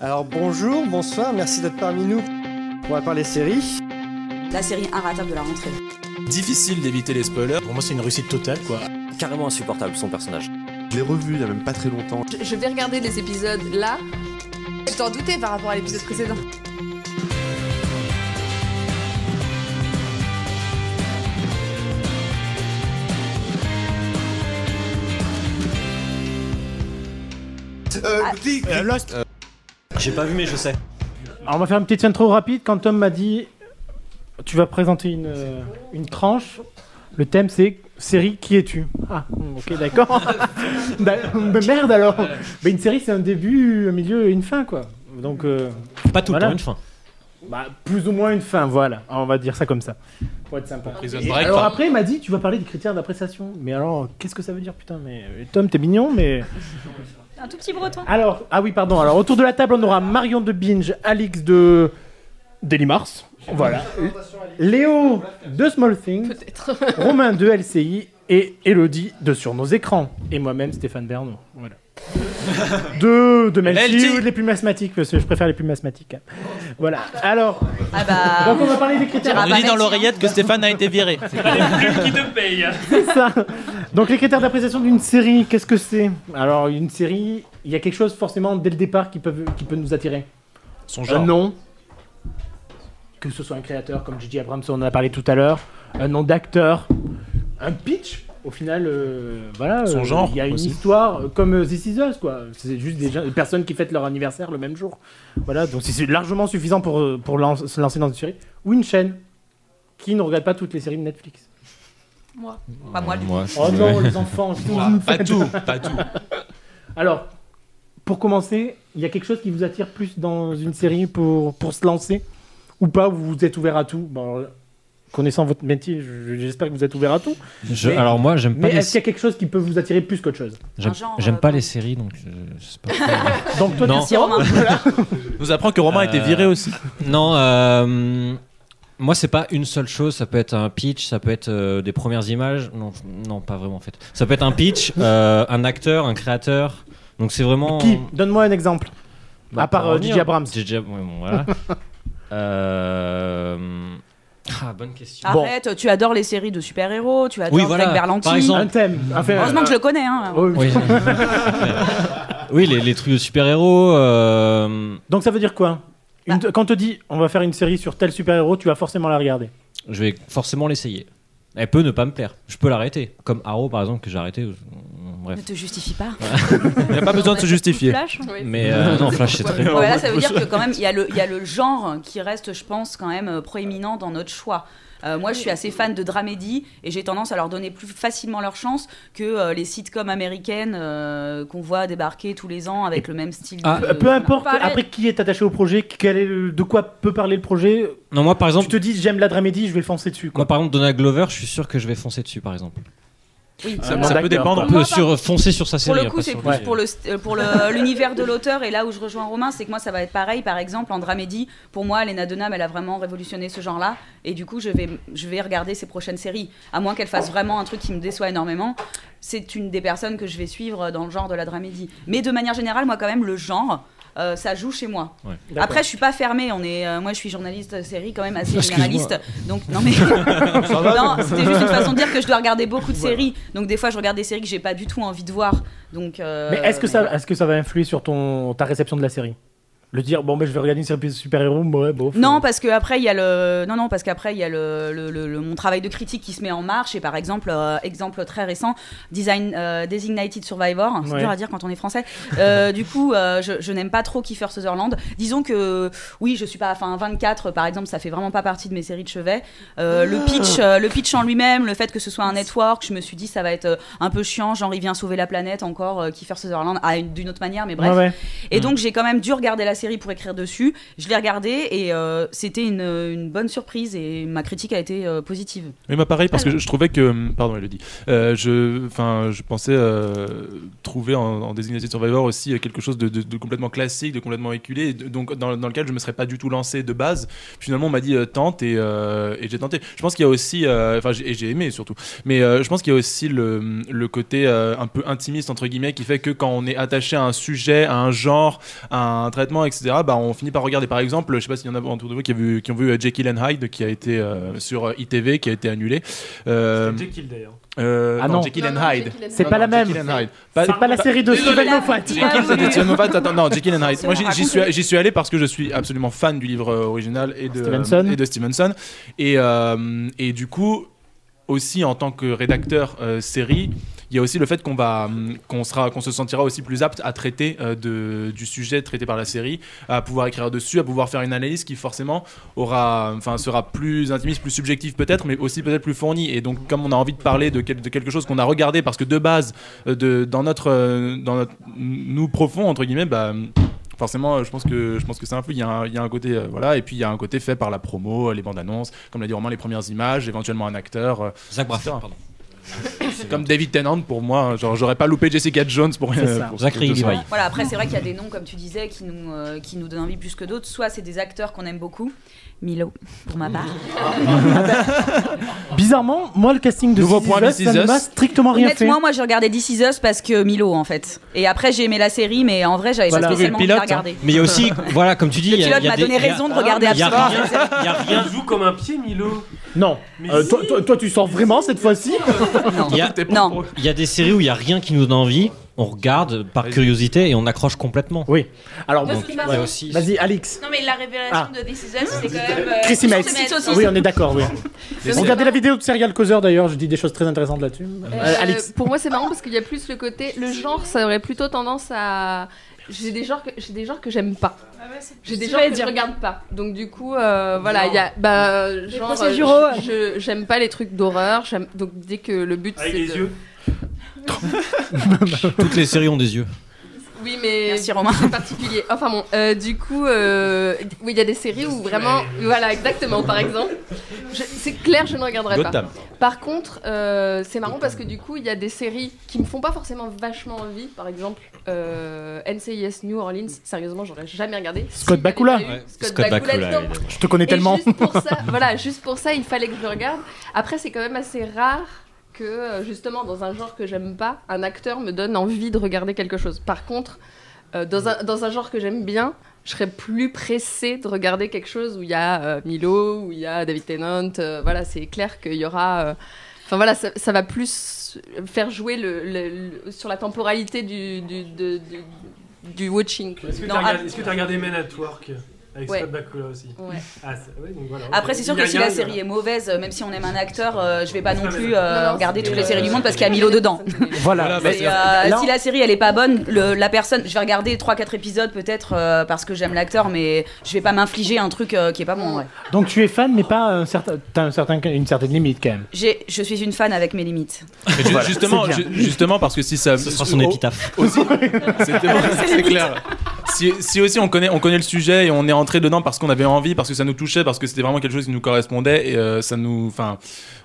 Alors bonjour, bonsoir, merci d'être parmi nous. On va parler séries. La série inratable de la rentrée. Difficile d'éviter les spoilers. Pour moi, c'est une réussite totale, quoi. Carrément insupportable, son personnage. Je l'ai revu il y a même pas très longtemps. Je, je vais regarder les épisodes là. Tu t'en doutais par rapport à l'épisode précédent. Euh, Ah. clic, Euh, Lost. J'ai pas vu, mais je sais. Alors on va faire une petite intro rapide. Quand Tom m'a dit tu vas présenter une, euh, une tranche, le thème c'est série qui es-tu? Ah, hmm, ok, d'accord. Bah, bah, merde alors Mais une série c'est un début, un milieu et une fin quoi. Donc, euh, Pas tout Voilà. le temps une fin. bah, plus ou moins une fin, voilà. On va dire ça comme ça. Pour être sympa. Prison Et Break, alors par- après, il m'a dit tu vas parler des critères d'appréciation. Mais alors, qu'est-ce que ça veut dire? Putain Mais Tom, t'es mignon, mais. Un tout petit breton. Alors, ah oui, pardon. Alors, autour de la table, on aura Marion de Binge, Alix de Daily Mars. Voilà. Léo de Small Things, Peut-être. Romain de LCI et Elodie de Sur nos écrans. Et moi-même, Stéphane Bernot. Voilà. De, de Melty LT. ou de les plus asthmatiques, parce que je préfère les plus asthmatiques. hein. Voilà. Alors, Ah bah. donc on va parler des critères. On dit dans merci, l'oreillette que Stéphane a été viré. C'est ça. Donc les critères d'appréciation d'une série, qu'est-ce que c'est? Alors une série, il y a quelque chose forcément dès le départ qui peut, qui peut nous attirer? Son Un genre. nom, que ce soit un créateur comme J.J. Abrams, on en a parlé tout à l'heure, un nom d'acteur, un pitch. Au final, euh, voilà, Son euh, genre il y a une aussi. histoire euh, comme euh, This Is Us, quoi. C'est juste des, gens- des personnes qui fêtent leur anniversaire le même jour. Voilà, donc c'est largement suffisant pour, pour lan- se lancer dans une série. Ou une chaîne qui ne regarde pas toutes les séries de Netflix. Moi. Pas moi, lui. Oh non, les enfants, je vous Ah, une pas tout, pas tout. Alors, pour commencer, il y a quelque chose qui vous attire plus dans une série pour, pour se lancer Ou pas Vous vous êtes ouvert à tout? Bon, alors, Connaissant votre métier, je- j'espère que vous êtes ouvert à tout. Je- Mais- alors moi, j'aime pas Mais les, est-ce qu'il y a quelque chose qui peut vous attirer plus qu'autre chose? J'aime, euh, pas les séries, donc je, je sais pas. Donc toi, Non. tu es Romain Nous apprend que Romain a été Euh, viré aussi. non, euh, moi c'est pas une seule chose. Ça peut être un pitch, ça peut être euh, des premières images. Non, non, pas vraiment en fait. Ça peut être un pitch, euh, un acteur, un créateur. Donc c'est vraiment. Qui? Donne-moi un exemple. Bah, à part euh, revenir, J.J. Abrams. J.J. ouais, bon, voilà. Euh, Ah, bonne question. Arrête, tu adores les séries de super-héros, tu adores Oui, voilà. Berlanti. Par exemple. Un thème. Enfin, Heureusement euh, que je le connais. Hein. oui. Oui, oui les, les trucs de super-héros. euh, Donc ça veut dire quoi? Une- Bah. Quand on te dit on va faire une série sur tel super-héros, tu vas forcément la regarder. je vais forcément l'essayer. Elle peut ne pas me plaire. Je peux l'arrêter. Comme Arrow, par exemple, que j'ai arrêté. Bref. Ne te justifie pas. Il n'y a pas besoin de se justifier. Flash Oui. Mais euh, non, Flash, c'est très bien. Ouais, là, ça veut dire que quand même, il y, a le- il y a le genre qui reste, je pense, quand même euh, proéminent dans notre choix. Euh, moi, je suis assez fan de dramédie et j'ai tendance à leur donner plus facilement leur chance que euh, les sitcoms américaines euh, qu'on voit débarquer tous les ans avec le même style. Ah, de- Peu- Peu importe Pareil. après qui est attaché au projet, quel est le- de quoi peut parler le projet, Non, moi, par tu exemple, te dis j'aime la dramédie, je vais foncer dessus. Quoi. moi, par exemple, Donald Glover, je suis sûr que je vais foncer dessus, par exemple. Oui. Ça, peut dépendre. On peut sur, foncer sur sa Pour série. le hein, coup, c'est plus pour le pour le- l'univers de l'auteur et là où je rejoins Romain, c'est que moi ça va être pareil. Par exemple, en dramédie, pour moi, Lena Dunham, elle a vraiment révolutionné ce genre-là et du coup, je vais je vais regarder ses prochaines séries, à moins qu'elle fasse vraiment un truc qui me déçoit énormément. C'est une des personnes que je vais suivre dans le genre de la dramédie. Mais de manière générale, moi quand même, le genre. Euh, ça joue chez moi. Ouais. Après, je suis pas fermée. On est, euh, moi, je suis journaliste série quand même assez généraliste. Donc non mais non, c'était juste une façon de dire que je dois regarder beaucoup de séries. Donc des fois, je regarde des séries que j'ai pas du tout envie de voir. Donc. euh, Mais est-ce que, mais ça, est-ce que ça va influer sur ton, ta réception de la série? Le dire, bon, ben, je vais regarder une série de super-héros, ouais. Non, parce que après il y a le non non parce qu'après il y a le, le- le- le- mon travail de critique qui se met en marche. Et par exemple euh, exemple très récent Design euh, Designated Survivor. C'est Ouais. dur à dire quand on est français. Euh, du coup euh, je, je n'aime pas trop Kiefer Sutherland. Disons que oui je suis pas enfin 24 par exemple ça fait vraiment pas partie de mes séries de chevet. Euh, le pitch euh, le pitch en lui-même le fait que ce soit un network je me suis dit ça va être un peu chiant. Genre il vient sauver la planète encore euh, Kiefer Sutherland ah, une- d'une autre manière mais bref. Ouais, ouais. et donc j'ai quand même dû regarder la série pour écrire dessus. Je l'ai regardée et euh, c'était une, une bonne surprise et ma critique a été euh, positive. Oui, moi pareil, parce que je, je trouvais que. Pardon, Elodie. Euh, je, enfin, je pensais euh, trouver en, en Designated Survivor aussi euh, quelque chose de, de- de complètement classique, de complètement éculé, de- donc dans, dans lequel je me serais pas du tout lancé de base. Finalement, on m'a dit euh, tente et, euh, et j'ai tenté. Je pense qu'il y a aussi. euh, Enfin, j'ai et j'ai aimé surtout. Mais euh, je pense qu'il y a aussi le, le côté euh, un peu intimiste, entre guillemets, qui fait que quand on est attaché à un sujet, à un genre, à un traitement, etc., etc. Bah, on finit par regarder. Par exemple, je sais pas s'il y en a autour de vous qui, a vu, qui ont vu euh, Jekyll and Hyde, qui a été euh, sur euh, ITV, qui a été annulé. Euh, C'est Jekyll d'ailleurs. euh, Ah non, non. Jekyll Non, and non, Hyde. Jekyll and C'est pas la même. C'est pas la série de. Steven Moffat. Steven Moffat. Attends, non, Jekyll and Hyde. Moi, j'y- suis, j'y suis allé parce que je suis absolument fan du livre original et de Stevenson. et de Stevenson. Et, euh, et du coup, aussi en tant que rédacteur euh, série, il y a aussi le fait qu'on va, qu'on sera, qu'on se sentira aussi plus apte à traiter euh, de, du sujet traité par la série, à pouvoir écrire dessus, à pouvoir faire une analyse qui forcément aura, enfin, sera plus intimiste, plus subjective peut-être, mais aussi peut-être plus fournie. Et donc, comme on a envie de parler de, quel- de quelque chose qu'on a regardé, parce que de base, euh, de, dans notre, euh, dans notre nous profond entre guillemets, bah forcément, je pense que je pense que ça influe. Il y a un, il y a un côté euh, voilà, et puis il y a un côté fait par la promo, les bandes annonces, comme l'a dit Romain, les premières images, éventuellement un acteur, euh, Zach Braff, pardon. Comme David Tennant pour moi. Genre, j'aurais pas loupé Jessica Jones pour ça. pour Zachary Levi. Voilà, après, c'est vrai qu'il y a des noms, comme tu disais, qui nous, euh, qui nous donnent envie plus que d'autres. Soit c'est des acteurs qu'on aime beaucoup. Milo, pour ma part. Bizarrement, moi, le casting de Nouveau This point Is Us, This ça ne m'a strictement rien fait. Honnêtement, moi, je regardais This Is Us parce que Milo, en fait. Et après, j'ai aimé la série, mais en vrai, j'avais Voilà. pas spécialement envie de la pilote, regarder. Mais il y a aussi, voilà, comme tu dis, Le il y a- pilote il y a m'a des- donné il y a- raison de regarder Il y a absolument rien, il y a rien. Il joue comme un pied, Milo. Non. Mais Euh, si. toi, toi- toi, tu sors vraiment cette fois-ci Il y a- Non. Il y a des séries où il y a rien qui nous donne envie, on regarde par curiosité et on accroche complètement. Oui. Alors, Moi, bon, ce qui m'a Ouais, fait- aussi. vas-y, Alix. Non mais la révélation Ah. de This Is Us, c'était quand même... euh, Chrissy. Ah oui, on est d'accord, oui. Regardez la vidéo de Serial Causeur d'ailleurs, je dis des choses très intéressantes là-dessus. Euh, Euh, Alix. Pour moi, c'est marrant parce qu'il y a plus le côté. Le genre, ça aurait plutôt tendance à. J'ai des genres que j'ai des genres que j'aime pas. J'ai des genres que dire. je regarde pas. Donc du coup, euh, voilà, il y a bah genre euh, je- j'aime pas les trucs d'horreur. j'aime- Donc dès que le but c'est les de- yeux. Toutes les séries ont des yeux. Oui, mais Merci, Romain. c'est particulier. Enfin bon, euh, du coup, euh, oui, il y a des séries où vraiment, voilà, exactement. Par exemple, c'est clair, je ne regarderai pas. Par contre, euh, c'est marrant parce que du coup, il y a des séries qui me font pas forcément vachement envie. Par exemple, euh, NCIS New Orleans. Sérieusement, j'aurais jamais regardé. Scott Bakula. Ouais, Scott, Scott Bakula. Je te connais Et tellement. juste pour ça, voilà, juste pour ça, il fallait que je le regarde. Après, c'est quand même assez rare que euh, justement dans un genre que j'aime pas, un acteur me donne envie de regarder quelque chose. Par contre, euh, dans, un, dans un genre que j'aime bien, je serais plus pressée de regarder quelque chose où il y a euh, Milo, où il y a David Tennant. euh, voilà, c'est clair qu'il y aura. Enfin voilà, ça, ça va plus faire jouer le, le- le- sur la temporalité du, du, de- du- du watching. Est-ce que t'as ah- regardé, regardé Men at Work? Avec Ouais. Scott Bakula aussi Ouais. Ah, c'est- ouais, donc voilà. Après, c'est sûr que si la série est mauvaise, euh, même si on aime un acteur, euh, je vais pas non plus euh, Non, non, regarder toutes les séries du monde parce qu'il y a Milo dedans. Voilà. euh, si la série elle est pas bonne, le- la personne, je vais regarder 3-4 épisodes peut-être euh, parce que j'aime l'acteur, mais je vais pas m'infliger un truc euh, qui est pas bon. Ouais. Donc tu es fan, mais pas un certain, un certain, une certaine limite quand même. Je suis une fan avec mes limites. Voilà, justement, justement parce que si ça, Ce sera son épitaphe. aussi, c'est clair. Si, si aussi on connaît, on connaît le sujet et on est entré dedans parce qu'on avait envie, parce que ça nous touchait, parce que c'était vraiment quelque chose qui nous correspondait et euh, ça nous, enfin,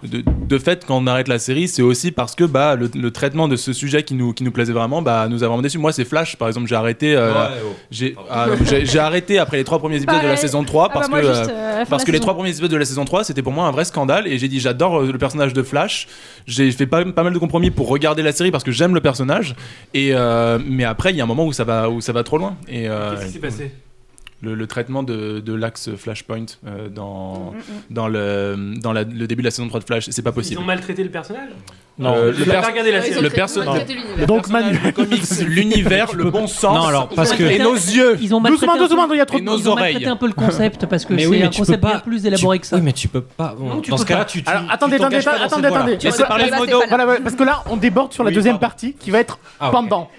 de, de fait quand on arrête la série, c'est aussi parce que bah le, le traitement de ce sujet qui nous qui nous plaisait vraiment, bah nous a vraiment déçus. Moi, c'est Flash, par exemple, j'ai arrêté, euh, j'ai ah, j'ai j'ai arrêté après les trois premiers épisodes de la saison 3 Ah parce bah moi, que juste, euh, euh, parce que les trois premiers épisodes de la saison 3 c'était pour moi un vrai scandale et j'ai dit j'adore le personnage de Flash. J'ai fait pas, pas mal de compromis pour regarder la série parce que j'aime le personnage et euh, mais après il y a un moment où ça va où ça va trop loin et euh, Qu'est-ce qui s'est passé le, le traitement de, de l'axe Flashpoint euh, dans, Mm, dans, le, dans la- le début de la saison 3 de Flash c'est pas Ils possible ont maltraité le personnage Non. Euh, le pers- pas regardé la Ils ont série. le traité- perso- ils ont traité l'univers. Donc Manu, le comics l'univers le bon sens Non, alors, parce que- et nos yeux Ils ont doucement, un peu- doucement, il y a trop de nos Ils ont un peu le concept parce que c'est un concept pas. bien plus élaboré tu- que ça. Oui, mais tu peux pas. bon, Non, tu dans peux ce cas-là, tu. attendez, attendez, attendez, attendez. Parce- que là, on déborde sur la deuxième partie qui va être Ah, pendant.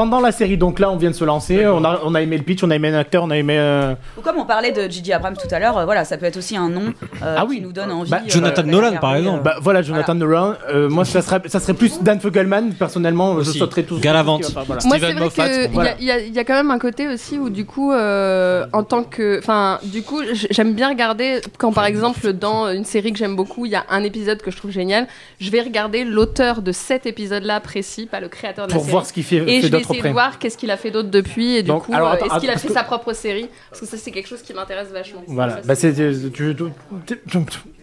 Pendant la série, donc là on vient de se lancer, on a, on a aimé le pitch, on a aimé un acteur, on a aimé. euh, Ou comme on parlait de Gigi Abrams tout à l'heure, euh, voilà, ça peut être aussi un nom euh, Ah oui. qui nous donne envie. Bah, Jonathan Nolan, par exemple. Bah voilà, Jonathan Nolan. Euh, moi, ça serait, ça serait plus Dan Fogelman. Personnellement, je sauterais tout. Galavant. tout ce qui va pas, voilà. Moi, Steven c'est vrai Moffat, qu'il voilà. y, a- il y a quand même un côté aussi où, du coup, euh, en tant que. Enfin, du coup, j'aime bien regarder quand, par exemple, dans une série que j'aime beaucoup, il y a un épisode que je trouve génial. Je vais regarder l'auteur de cet épisode-là précis, pas le créateur de la Pour série. voir ce qu'il fait, fait d'autres essayer de après. voir qu'est-ce qu'il a fait d'autre depuis et du Donc, coup, alors, euh, attends, est-ce qu'il a fait que- sa propre série? Parce que ça, c'est quelque chose qui m'intéresse vachement. Voilà, Ça, bah, c'est, tu, tu,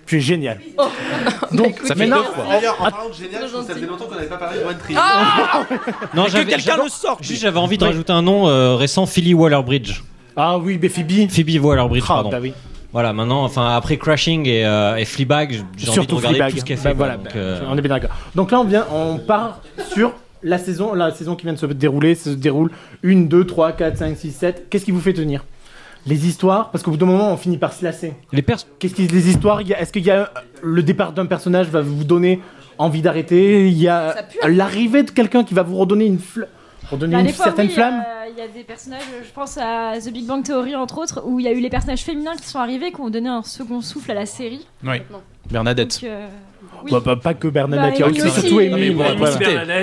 tu- es génial. Donc, écoute, ça fait deux fois D'ailleurs, en parlant de génial, je que ça fait longtemps qu'on n'avait pas parlé de One Tree. Ah Non, que j'avais- quelqu'un j'avais- le sorte Juste, j'avais envie de rajouter un nom euh, récent, Philly Waller-Bridge. Ah oui, mais Phoebe. Phoebe Waller-Bridge, Ah, pardon. bah oui. Voilà, maintenant, enfin après Crashing et, euh, et Fleabag, j'ai envie de Surtout regarder Fleabag. tout ce qu'elle Bah, fait. voilà, donc, euh, on est bien d'accord. Donc là, on vient, on part sur la saison, la saison qui vient de se dérouler. Ça se déroule 1, 2, 3, 4, 5, 6, 7. Qu'est-ce qui vous fait tenir? Les histoires, parce qu'au bout d'un moment, on finit par se lasser. Les Qu'est-ce qui, les histoires, est-ce qu'il y a le départ d'un personnage va vous donner envie d'arrêter? Il y a pue. l'arrivée de quelqu'un qui va vous redonner une, redonner Bah, une des fois, certaine oui, flamme? Il y a des personnages, je pense à The Big Bang Theory entre autres, où il y a eu les personnages féminins qui sont arrivés, qui ont donné un second souffle à la série. Oui. Bernadette. Donc, euh, oui. Bah, bah, Pas que Bernadette, Bah, il y a Amy aussi aussi, surtout Amy.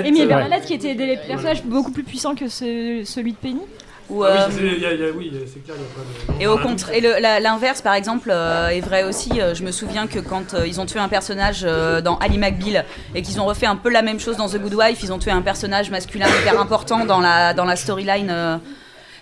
Amy et euh, Bernadette qui étaient des personnages beaucoup plus puissants que ce- celui de Penny. Ah oui, euh, c'est- il y a- il y a- oui, c'est clair, il y a pas de. Et au contre, et le- la- l'inverse par exemple euh, est vrai aussi. Euh, je me souviens que quand euh, ils ont tué un personnage euh, dans Ali McBeal et qu'ils ont refait un peu la même chose dans The Good Wife, ils ont tué un personnage masculin hyper important dans la dans la storyline.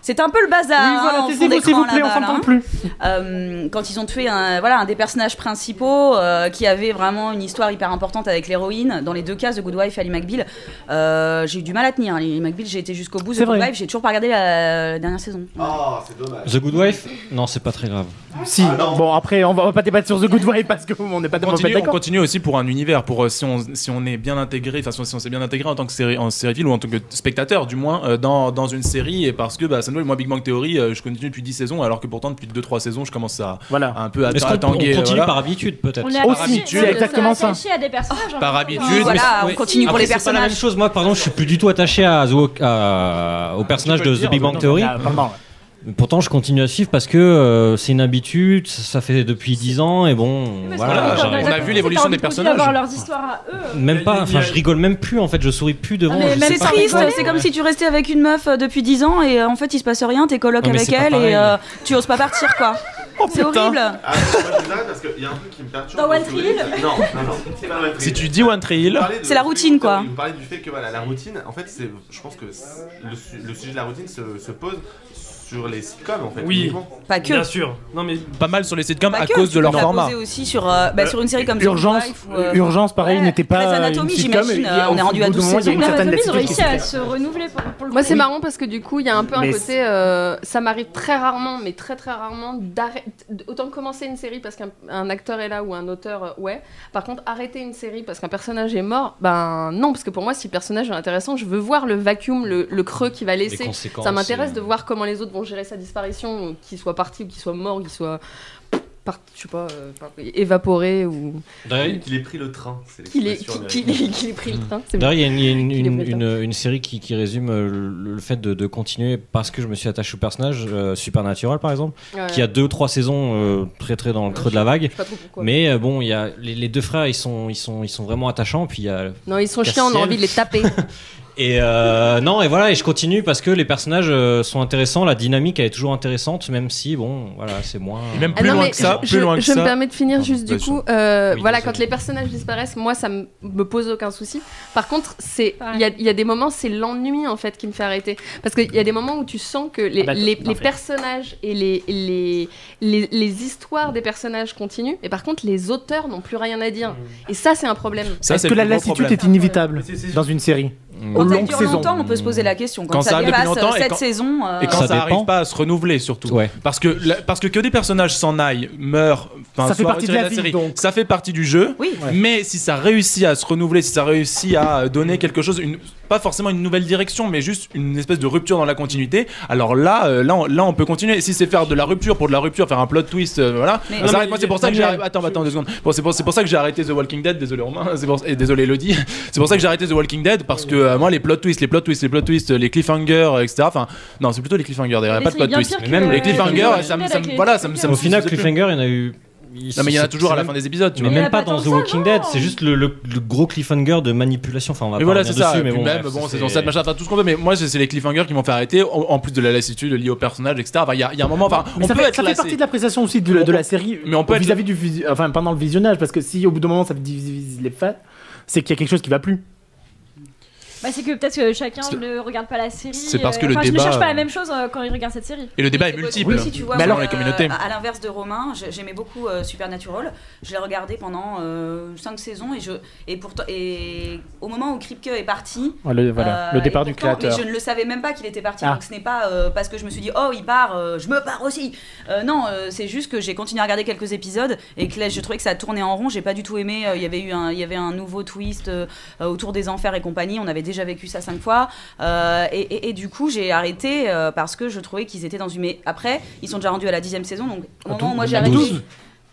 C'était un peu le bazar. Oui, hein, voilà, en taisez-vous, s'il vous plaît, on s'entend là. plus. Euh, quand ils ont tué un, voilà, un des personnages principaux euh, qui avait vraiment une histoire hyper importante avec l'héroïne, dans les deux cas, The Good Wife et Ali McBeal, euh, j'ai eu du mal à tenir. Ali McBeal, j'ai été jusqu'au bout. The C'est Good. Wife, j'ai toujours pas regardé la, la dernière saison. Oh, c'est dommage. The Good Wife Non, c'est pas très grave. Si, Ah, bon, après, on va, on va pas débattre sur The Good Wife parce qu'on n'est pas, On on continue, on d'accord. continue aussi pour un univers, pour euh, si on, si on est bien intégré, enfin si on, si on s'est bien intégré en tant que série, en série ou en tant que spectateur du moins euh, dans, dans une série et parce que bah, ça nous moi Big Bang Theory euh, je continue depuis 10 saisons alors que pourtant depuis 2-3 saisons je commence à, Voilà. un peu à, à qu'on on tanguer, continue voilà. par habitude peut-être On est Aussi, attaché- c'est exactement ça. attaché à des personnages. Par habitude, voilà, on continue pour les c'est pas la personnages. même chose. Moi, pardon, je suis plus du tout attaché à au personnage peux de The Big Bang Theory. Pourtant, je continue à suivre parce que euh, c'est une habitude, ça ça fait depuis 10 ans et bon, voilà. on a vu l'évolution des personnages. avoir leurs histoires à eux. Même pas, enfin, je rigole même plus en fait, je souris plus devant. Ah, C'est triste, c'est comme si tu restais avec une meuf euh, depuis 10 ans et euh, en fait il se passe rien, t'es coloc avec elle pareil. et euh, tu oses pas partir quoi. c'est horrible. Ah, moi parce qu'il y a un truc qui me perturbe. Dans One. Tree Hill Non, non, non. c'est pas One Tree si tu dis One Tree de- C'est la routine, quoi. Vous parlez du fait que voilà, la routine, en fait, c'est, je pense que le, su- le sujet de la routine se, se pose sur les sitcoms en fait. Oui. uniquement. Pas que. Bien sûr. Non, mais pas mal sur les sitcoms Pas à que, cause tu de leur peux format poser aussi sur, euh, bah, sur une série comme Urgence, Wife ou, euh, Urgence, pareil, ouais. n'était pas une sitcom, j'imagine, et euh, on est rendu à bout d'un 12 moment, il y a une Mais certaine Anatomy, ils ont réussi à se renouveler pour, pour le Moi, c'est marrant parce que du coup, il y a un peu un côté. euh, ça m'arrive très rarement, mais très très rarement, d'arrêter. Autant commencer une série parce qu'un un acteur est là ou un auteur, euh, ouais. Par contre, arrêter une série parce qu'un personnage est mort, ben non, parce que pour moi, si le personnage est intéressant, je veux voir le vacuum, le, le creux qu'il va Les laisser. conséquences, Ça m'intéresse euh, de voir comment les autres vont gérer sa disparition, qu'il soit parti ou qu'il soit mort, qu'il soit. Par, je sais pas, euh, par- évaporé ou D'ailleurs, Qu'il ait pris le train. C'est qu'il ait, qu'il ait pris le train. D'ailleurs, il y a une, une- série qui, qui résume euh, le, le fait de, de continuer parce que je me suis attaché au personnage, euh, Supernatural par exemple, Ouais. qui a deux ou trois saisons euh, très très dans le creux de la vague. Je sais pas trop pourquoi. Mais euh, bon, il y a les, les deux frères, ils sont, ils sont, ils sont vraiment attachants. Puis il y a Non, ils sont chiants, on a envie de les taper. et euh, non et voilà et je continue parce que les personnages euh, sont intéressants, la dynamique elle est toujours intéressante, même si bon voilà c'est moins. Et même Ah plus non, loin que ça je, plus loin que je me permets de finir juste du vas-y. coup. euh, Oui, voilà, quand les personnages disparaissent, moi ça me- me pose aucun souci. Par contre, il y a, il y a des moments, c'est l'ennui en fait qui me fait arrêter. Parce qu'il y a des moments où tu sens que les, Ah bah, les, les personnages et les, les, les, les histoires des personnages continuent, et par contre les auteurs n'ont plus rien à dire. Et ça, c'est un problème. ça Est-ce c'est que la lassitude est inévitable dans une série. Quand ça longues dure longtemps, on peut se poser la question. Quand, Quand ça, ça a depuis dépasse longtemps et 7 quand- saisons, euh, Et quand Ça ça, dépend. arrive pas à se renouveler surtout. Ouais. Parce que la- parce que que des personnages s'en aillent, meurent, enfin, Ça fait soient partie de la vie, série, donc. ça fait partie du jeu. Oui. Ouais. Mais si ça réussit à se renouveler, si ça réussit à donner quelque chose, une, pas forcément une nouvelle direction, mais juste une espèce de rupture dans la continuité, alors là, euh, là, on, là, on peut continuer. Si c'est faire de la rupture pour de la rupture, faire un plot twist, euh, voilà. Mais- Non, arrête. moi, c'est pour ça que j'ai Daniel, attends, attends deux secondes. Bon, c'est pour, c'est pour ça que j'ai arrêté The Walking Dead. Désolé Romain, pour, et désolé Elodie. C'est pour ça que j'ai arrêté The Walking Dead parce que euh, moi, les plot twists, les plot twists, les plot twists, les cliffhangers, etc. Enfin, non, c'est plutôt les cliffhangers. A pas de plot twist. Mais même le- les cliffhangers, ça me- voilà, ça me- ça cliffhangers. me Au final. Cliffhanger, il y en a eu. Non, mais il y en a c'est- toujours à la c'est fin des épisodes. Tu Mais vois. En même pas dans The Walking. Dead, c'est juste le, le- le gros cliffhanger de manipulation. Enfin, on va Mais pas voilà, revenir c'est ça. dessus, Et mais puis bon, même, bref, bon, ça, saison 7, machin, enfin, tout ce qu'on veut. Mais moi, c'est c'est les cliffhangers qui m'ont fait arrêter, en, en plus de la lassitude liée au personnage, etc. Enfin, il y, a- il y a un moment, enfin, Mais on ça peut fait, être ça fait lassé. partie de l'appréciation aussi de, de la série Mais on peut être- vis-à-vis du enfin pendant le visionnage parce que si au bout d'un moment ça divise les fans c'est qu'il y a quelque chose qui va plus Bah, c'est que peut-être que chacun ne regarde pas la série. c'est parce que euh, le enfin, Je ne débat, cherche pas euh, la même chose euh, quand il regarde cette série. Et le débat est Oui, multiple aussi, tu vois, dans moi, les communautés. euh, à l'inverse de Romain, j'ai- j'aimais beaucoup euh, Supernatural. Je l'ai regardé pendant 5 saisons et, je, et, pourtant, et au moment où Kripke est parti. Le- voilà, le et départ du créateur. Mais je ne le savais même pas qu'il était parti. Ah. Donc ce n'est pas euh, parce que je me suis dit, oh, il part, euh, je me pars aussi. Euh, non, euh, c'est juste que j'ai continué à regarder quelques épisodes et que là, je trouvais que ça tournait en rond. J'ai pas du tout aimé. euh, Il y avait eu un, il y avait un nouveau twist euh, euh, autour des enfers et compagnie. On avait déjà vécu ça cinq fois. Euh, et, et- et du coup, j'ai arrêté euh, parce que je trouvais qu'ils étaient dans une. Mais après, ils sont déjà rendus à la dixième saison. Donc au moment où moi j'ai arrêté. 12.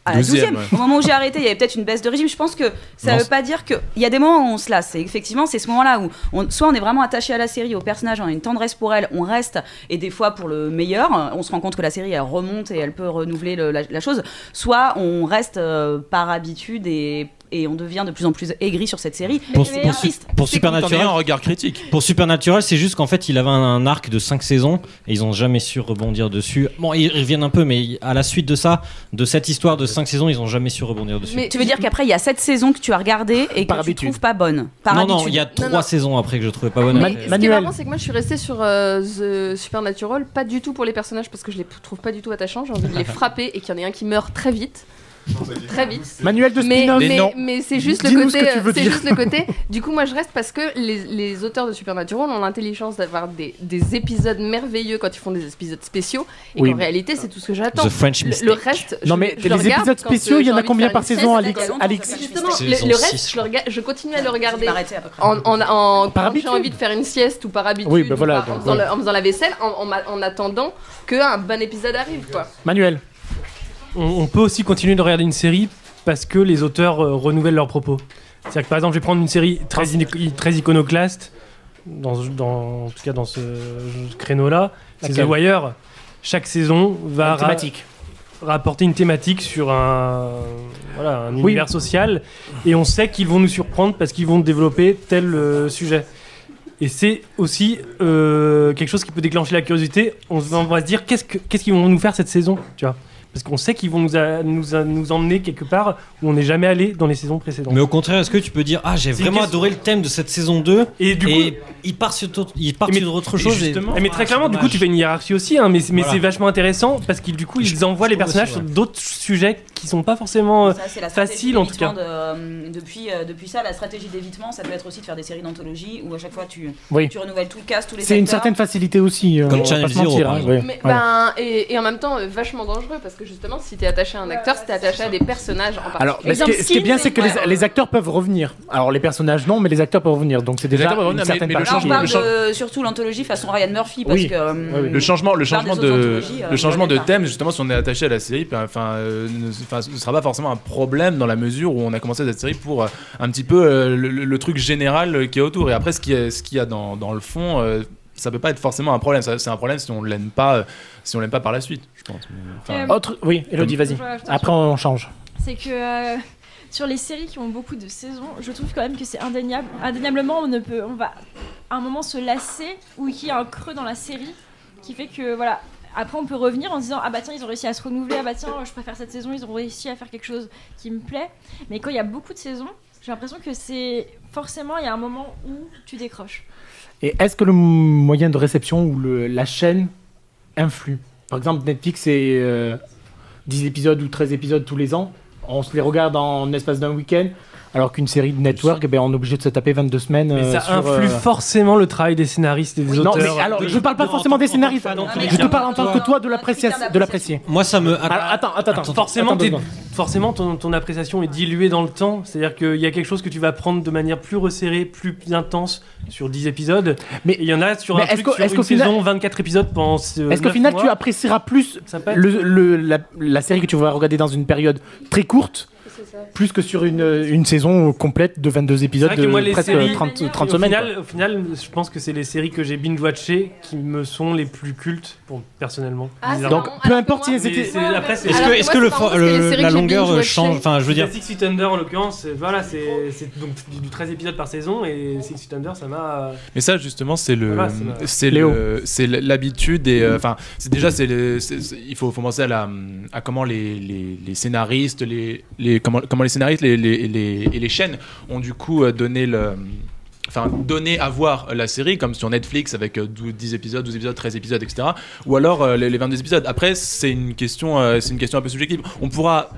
À la Douzième, douzième. ouais. Au moment où j'ai arrêté, il y avait peut-être une baisse de régime. Je pense que ça Non, veut pas dire que. Il y a des moments où on se lasse. C'est effectivement, c'est ce moment-là où on, soit on est vraiment attaché à la série, au personnage, on a une tendresse pour elle, on reste, et des fois pour le meilleur, on se rend compte que la série elle remonte et elle peut renouveler le- la, la chose. Soit on reste euh, par habitude et, et on devient de plus en plus aigri sur cette série. Pour, Mais ayant un Supernatural, regard critique. pour Supernatural, c'est juste qu'en fait, il avait un, un arc de 5 saisons et ils ont jamais su rebondir dessus. Bon, ils reviennent un peu, mais à la suite de ça, de cette histoire de 5 saisons, ils ont jamais su rebondir dessus. Mais Tu veux dire qu'après il y a cette saison que tu as regardée et que Par tu habitude. trouves pas bonne par non, habitude. non, il y a Non, 3 non. saisons après que je trouvais pas bonne. Man- Ce qui est marrant, c'est que moi je suis restée sur euh, The Supernatural, pas du tout pour les personnages parce que je les trouve pas du tout attachants. J'ai envie de les frapper et qu'il y en ait un qui meurt très vite. Très vite. Manuel de Mais, spin-off. Mais mais, non. mais c'est juste le côté. C'est juste le côté. Du coup, moi, je reste parce que les, les auteurs de Supernatural ont l'intelligence d'avoir des, des épisodes merveilleux quand ils font des épisodes spéciaux. Et Oui. qu'en réalité, c'est tout ce que j'attends. The French Le, le reste. Non, mais je les épisodes spéciaux, il y en a combien par saison, ça fait Justement, le, le reste, je, continue à le regarder. En, en, quand j'ai envie de faire une sieste ou par habitude, Oui, bah ou voilà, en, faisant ouais. le- en faisant la vaisselle, en, en attendant qu'un bon épisode arrive. Quoi. Manuel. On, on peut aussi continuer de regarder une série parce que les auteurs euh, renouvellent leurs propos. C'est-à-dire que par exemple, je vais prendre une série très, très iconoclaste, dans, dans, en tout cas dans ce créneau-là, c'est The Wire. Chaque saison va ra- rapporter une thématique sur un, voilà, un Oui. univers social et on sait qu'ils vont nous surprendre parce qu'ils vont développer tel euh, sujet. Et c'est aussi euh, quelque chose qui peut déclencher la curiosité. On, va se dire qu'est-ce que- qu'est-ce qu'ils vont nous faire cette saison, tu vois? Parce qu'on sait qu'ils vont nous, a- nous, a- nous emmener quelque part où on n'est jamais allé dans les saisons précédentes. Mais au contraire, est-ce que tu peux dire Ah, j'ai vraiment adoré le thème de cette saison 2 Et du coup, et il part sur, il part Mais- sur autre et chose et- justement- mais très Ah, clairement, du coup, tu fais une hiérarchie aussi, hein, mais, mais Voilà. c'est vachement intéressant parce qu'ils du coup, Je- ils envoient les personnages aussi, sur d'autres sujets qui sont pas forcément euh, Ça, la faciles en tout cas. de, euh, depuis, euh, depuis ça, la stratégie d'évitement, ça peut être aussi de faire des séries d'anthologie où à chaque fois tu, Oui. tu renouvelles tout le cast, tous les C'est une certaine facilité aussi. euh, Comme Channel Zero, mentir, hein, exemple. ouais. Mais, Ouais. ben, et, et en même temps, vachement dangereux parce que justement, si t'es attaché à un acteur, si t'es attaché à des personnages en particulier. Alors, mais ce, qui est, ce qui est bien, c'est que les, les acteurs peuvent revenir. Alors, les personnages, non, mais les acteurs peuvent revenir. Donc, c'est déjà acteurs peuvent une revenir, mais- certaine mais le. Là, on changement- parle le de, surtout l'anthologie façon Ryan Murphy parce Oui. que euh, Oui, oui. Le changement, le de, le changement thème, justement, si on est attaché à la série, puis, enfin, euh, ne, sera pas forcément un problème dans la mesure où on a commencé cette série pour euh, un petit peu euh, le, truc général qui est autour. Et après, ce qui est, ce qu'il y a dans, dans le fond, euh, ça peut pas être forcément un problème. C'est un problème si on l'aime pas, euh, si on l'aime pas par la suite, je pense. Enfin, Euh, Autre... Oui, Elodie, vas-y. Après, on change. c'est que euh, sur les séries qui ont beaucoup de saisons, je trouve quand même que c'est indéniable. Indéniablement, on ne peut, on va à un moment se lasser ou qu'il y a un creux dans la série qui fait que voilà. Après, on peut revenir en se disant ah bah tiens ils ont réussi à se renouveler, ah bah tiens je préfère cette saison, ils ont réussi à faire quelque chose qui me plaît. Mais quand il y a beaucoup de saisons, j'ai l'impression que c'est forcément il y a un moment où tu décroches. Et est-ce que le moyen de réception ou le- la chaîne influe Par exemple, Netflix, c'est euh, 10 épisodes ou 13 épisodes tous les ans. On se les regarde en espace d'un week-end. Alors qu'une série de network, eh ben, on est obligé de se taper 22 semaines. Mais euh, ça sur, influe euh, forcément le travail des scénaristes et des Non, auteurs. mais alors, De- je parle pas de- forcément en des scénaristes. en fan, Je te en parle en tant que toi de l'apprécier. Moi, ça me. Alors, attends, attends, attends. Forcément, attends. Forcément ton, ton appréciation est diluée dans le temps. C'est-à-dire qu'il y a quelque chose que tu vas prendre de manière plus resserrée, plus intense sur 10 épisodes. Mais- il y en a sur un truc une final- saison, 24 épisodes pendant Est-ce qu'au final, mois. tu apprécieras plus le, le- la, la série que tu vas regarder dans une période très courte plus que sur une, une saison complète de 22 épisodes de moi, les presque séries- 30, Et 30 Et au semaines. final, au final, je pense que c'est les séries que j'ai binge-watchées qui me sont les plus cultes pour, personnellement. Ah. Donc, marrant, peu importe si étaient. Est-ce que, est-ce que le, la longueur change Enfin, je veux dire. Six Feet Under en l'occurrence, c'est- voilà, c'est donc du, du 13 épisodes par saison et Six Feet Under ça m'a. Mais ça justement c'est le Voilà, c'est le c'est l'habitude et euh, enfin c'est déjà c'est le- c'est- c'est- il faut, faut penser à la à comment les, les, les scénaristes les, les comment comment les scénaristes les, les, les- et les chaînes ont du coup euh, donné le enfin donner à voir la série comme sur Netflix avec euh, 12 10 épisodes 12 épisodes 13 épisodes etc ou alors euh, les, les 22 épisodes. Après c'est une question euh, c'est une question un peu subjective. On pourra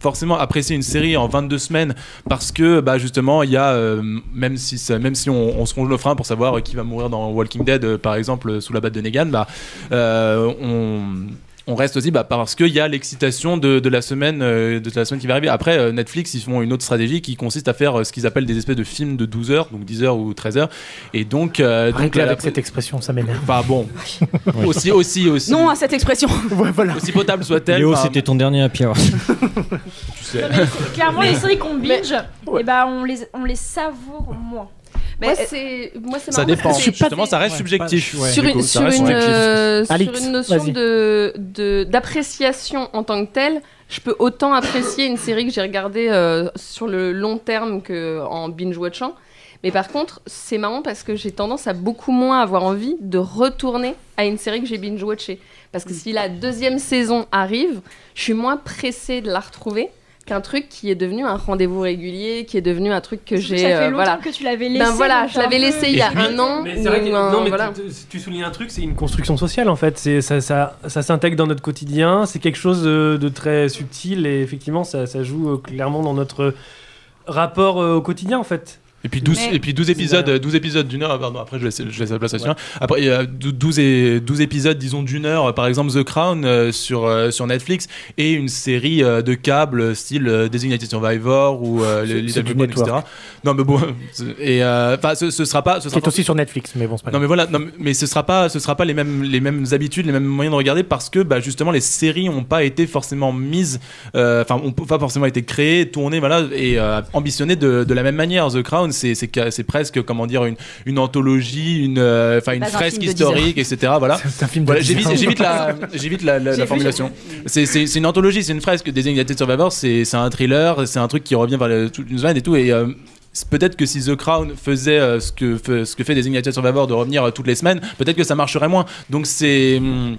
forcément apprécier une série en 22 semaines parce que bah justement il y a euh, même si même si on, se ronge le frein pour savoir euh, qui va mourir dans Walking Dead euh, par exemple euh, sous la batte de Negan bah euh, on on reste aussi bah, parce qu'il y a l'excitation de, de la semaine euh, de la semaine qui va arriver. Après, euh, Netflix, ils font une autre stratégie qui consiste à faire euh, ce qu'ils appellent des espèces de films de 12 heures, donc 10 heures ou 13 heures. Et donc, euh, donc avec cette expression, ça m'énerve. Enfin bon, aussi, aussi, aussi. Non à cette expression. Ouais, voilà. Aussi potable soit-elle. Léo, enfin, c'était ton dernier happy hour. tu sais. Clairement, les séries qu'on Mais- binge, et ben on les, on les savoure moins. Moi, Mais- c'est moi, c'est Ça marrant dépend. parce que Justement, ça reste Ouais, subjectif. sur une, sur une, euh, une notion de de- d'appréciation en tant que telle, je peux autant apprécier une série que j'ai regardée euh, sur le long terme que en binge watchant. Mais par contre, c'est marrant parce que j'ai tendance à beaucoup moins avoir envie de retourner à une série que j'ai binge watchée. Parce que si la deuxième saison arrive, je suis moins pressée de la retrouver qu'un truc qui est devenu un rendez-vous régulier, qui est devenu un truc que j'ai ça fait euh, longtemps voilà. que tu l'avais laissé. Ben voilà, je l'avais laissé il y a un an. Mais c'est vrai que ou un- non, mais voilà. tu, soulignes un truc, c'est une construction sociale en fait. C'est ça, ça, ça s'intègre dans notre quotidien. C'est quelque chose de, de très subtil et effectivement, ça, ça joue euh, clairement dans notre rapport euh, au quotidien en fait. Et puis 12, Mais- et puis 12 épisodes, euh, 12 épisodes d'une heure. Pardon, après, je laisse, je laisse la place à celui Après, il y a 12, et, 12 épisodes, disons, d'une heure. Par exemple, The Crown euh, sur, euh, sur Netflix et une série euh, de câbles style euh, Designated Survivor ou euh, C'est- les c'est Women, etc. Non, mais bon. c'est- Et euh, enfin, ce, ce sera pas. Ce Qui sera est pas- aussi sur Netflix, mais bon, c'est pas non mais voilà, non, mais- ce sera pas, ce sera pas les mêmes, les mêmes habitudes, les mêmes moyens de regarder parce que bah, justement les séries ont pas été forcément mises, euh, enfin ont pas forcément été créées, tournées, voilà, et euh, ambitionnées de, de la même manière. The Crown, c'est presque comment dire une, une anthologie, une, euh, enfin une un fresque film de 10 historique, etc. Voilà. C'est un film de Voilà, 10 j'évite, la, j'évite la, formulation. C'est, une anthologie, c'est une fresque. Designated Survivor, c'est, c'est un thriller, c'est un truc qui revient vers le- toute une semaine et tout. Et euh, peut-être que si The Crown faisait euh, ce, que, fait- ce que fait Designated Survivor de revenir euh, toutes les semaines, peut-être que ça marcherait moins. Donc c'est. hum,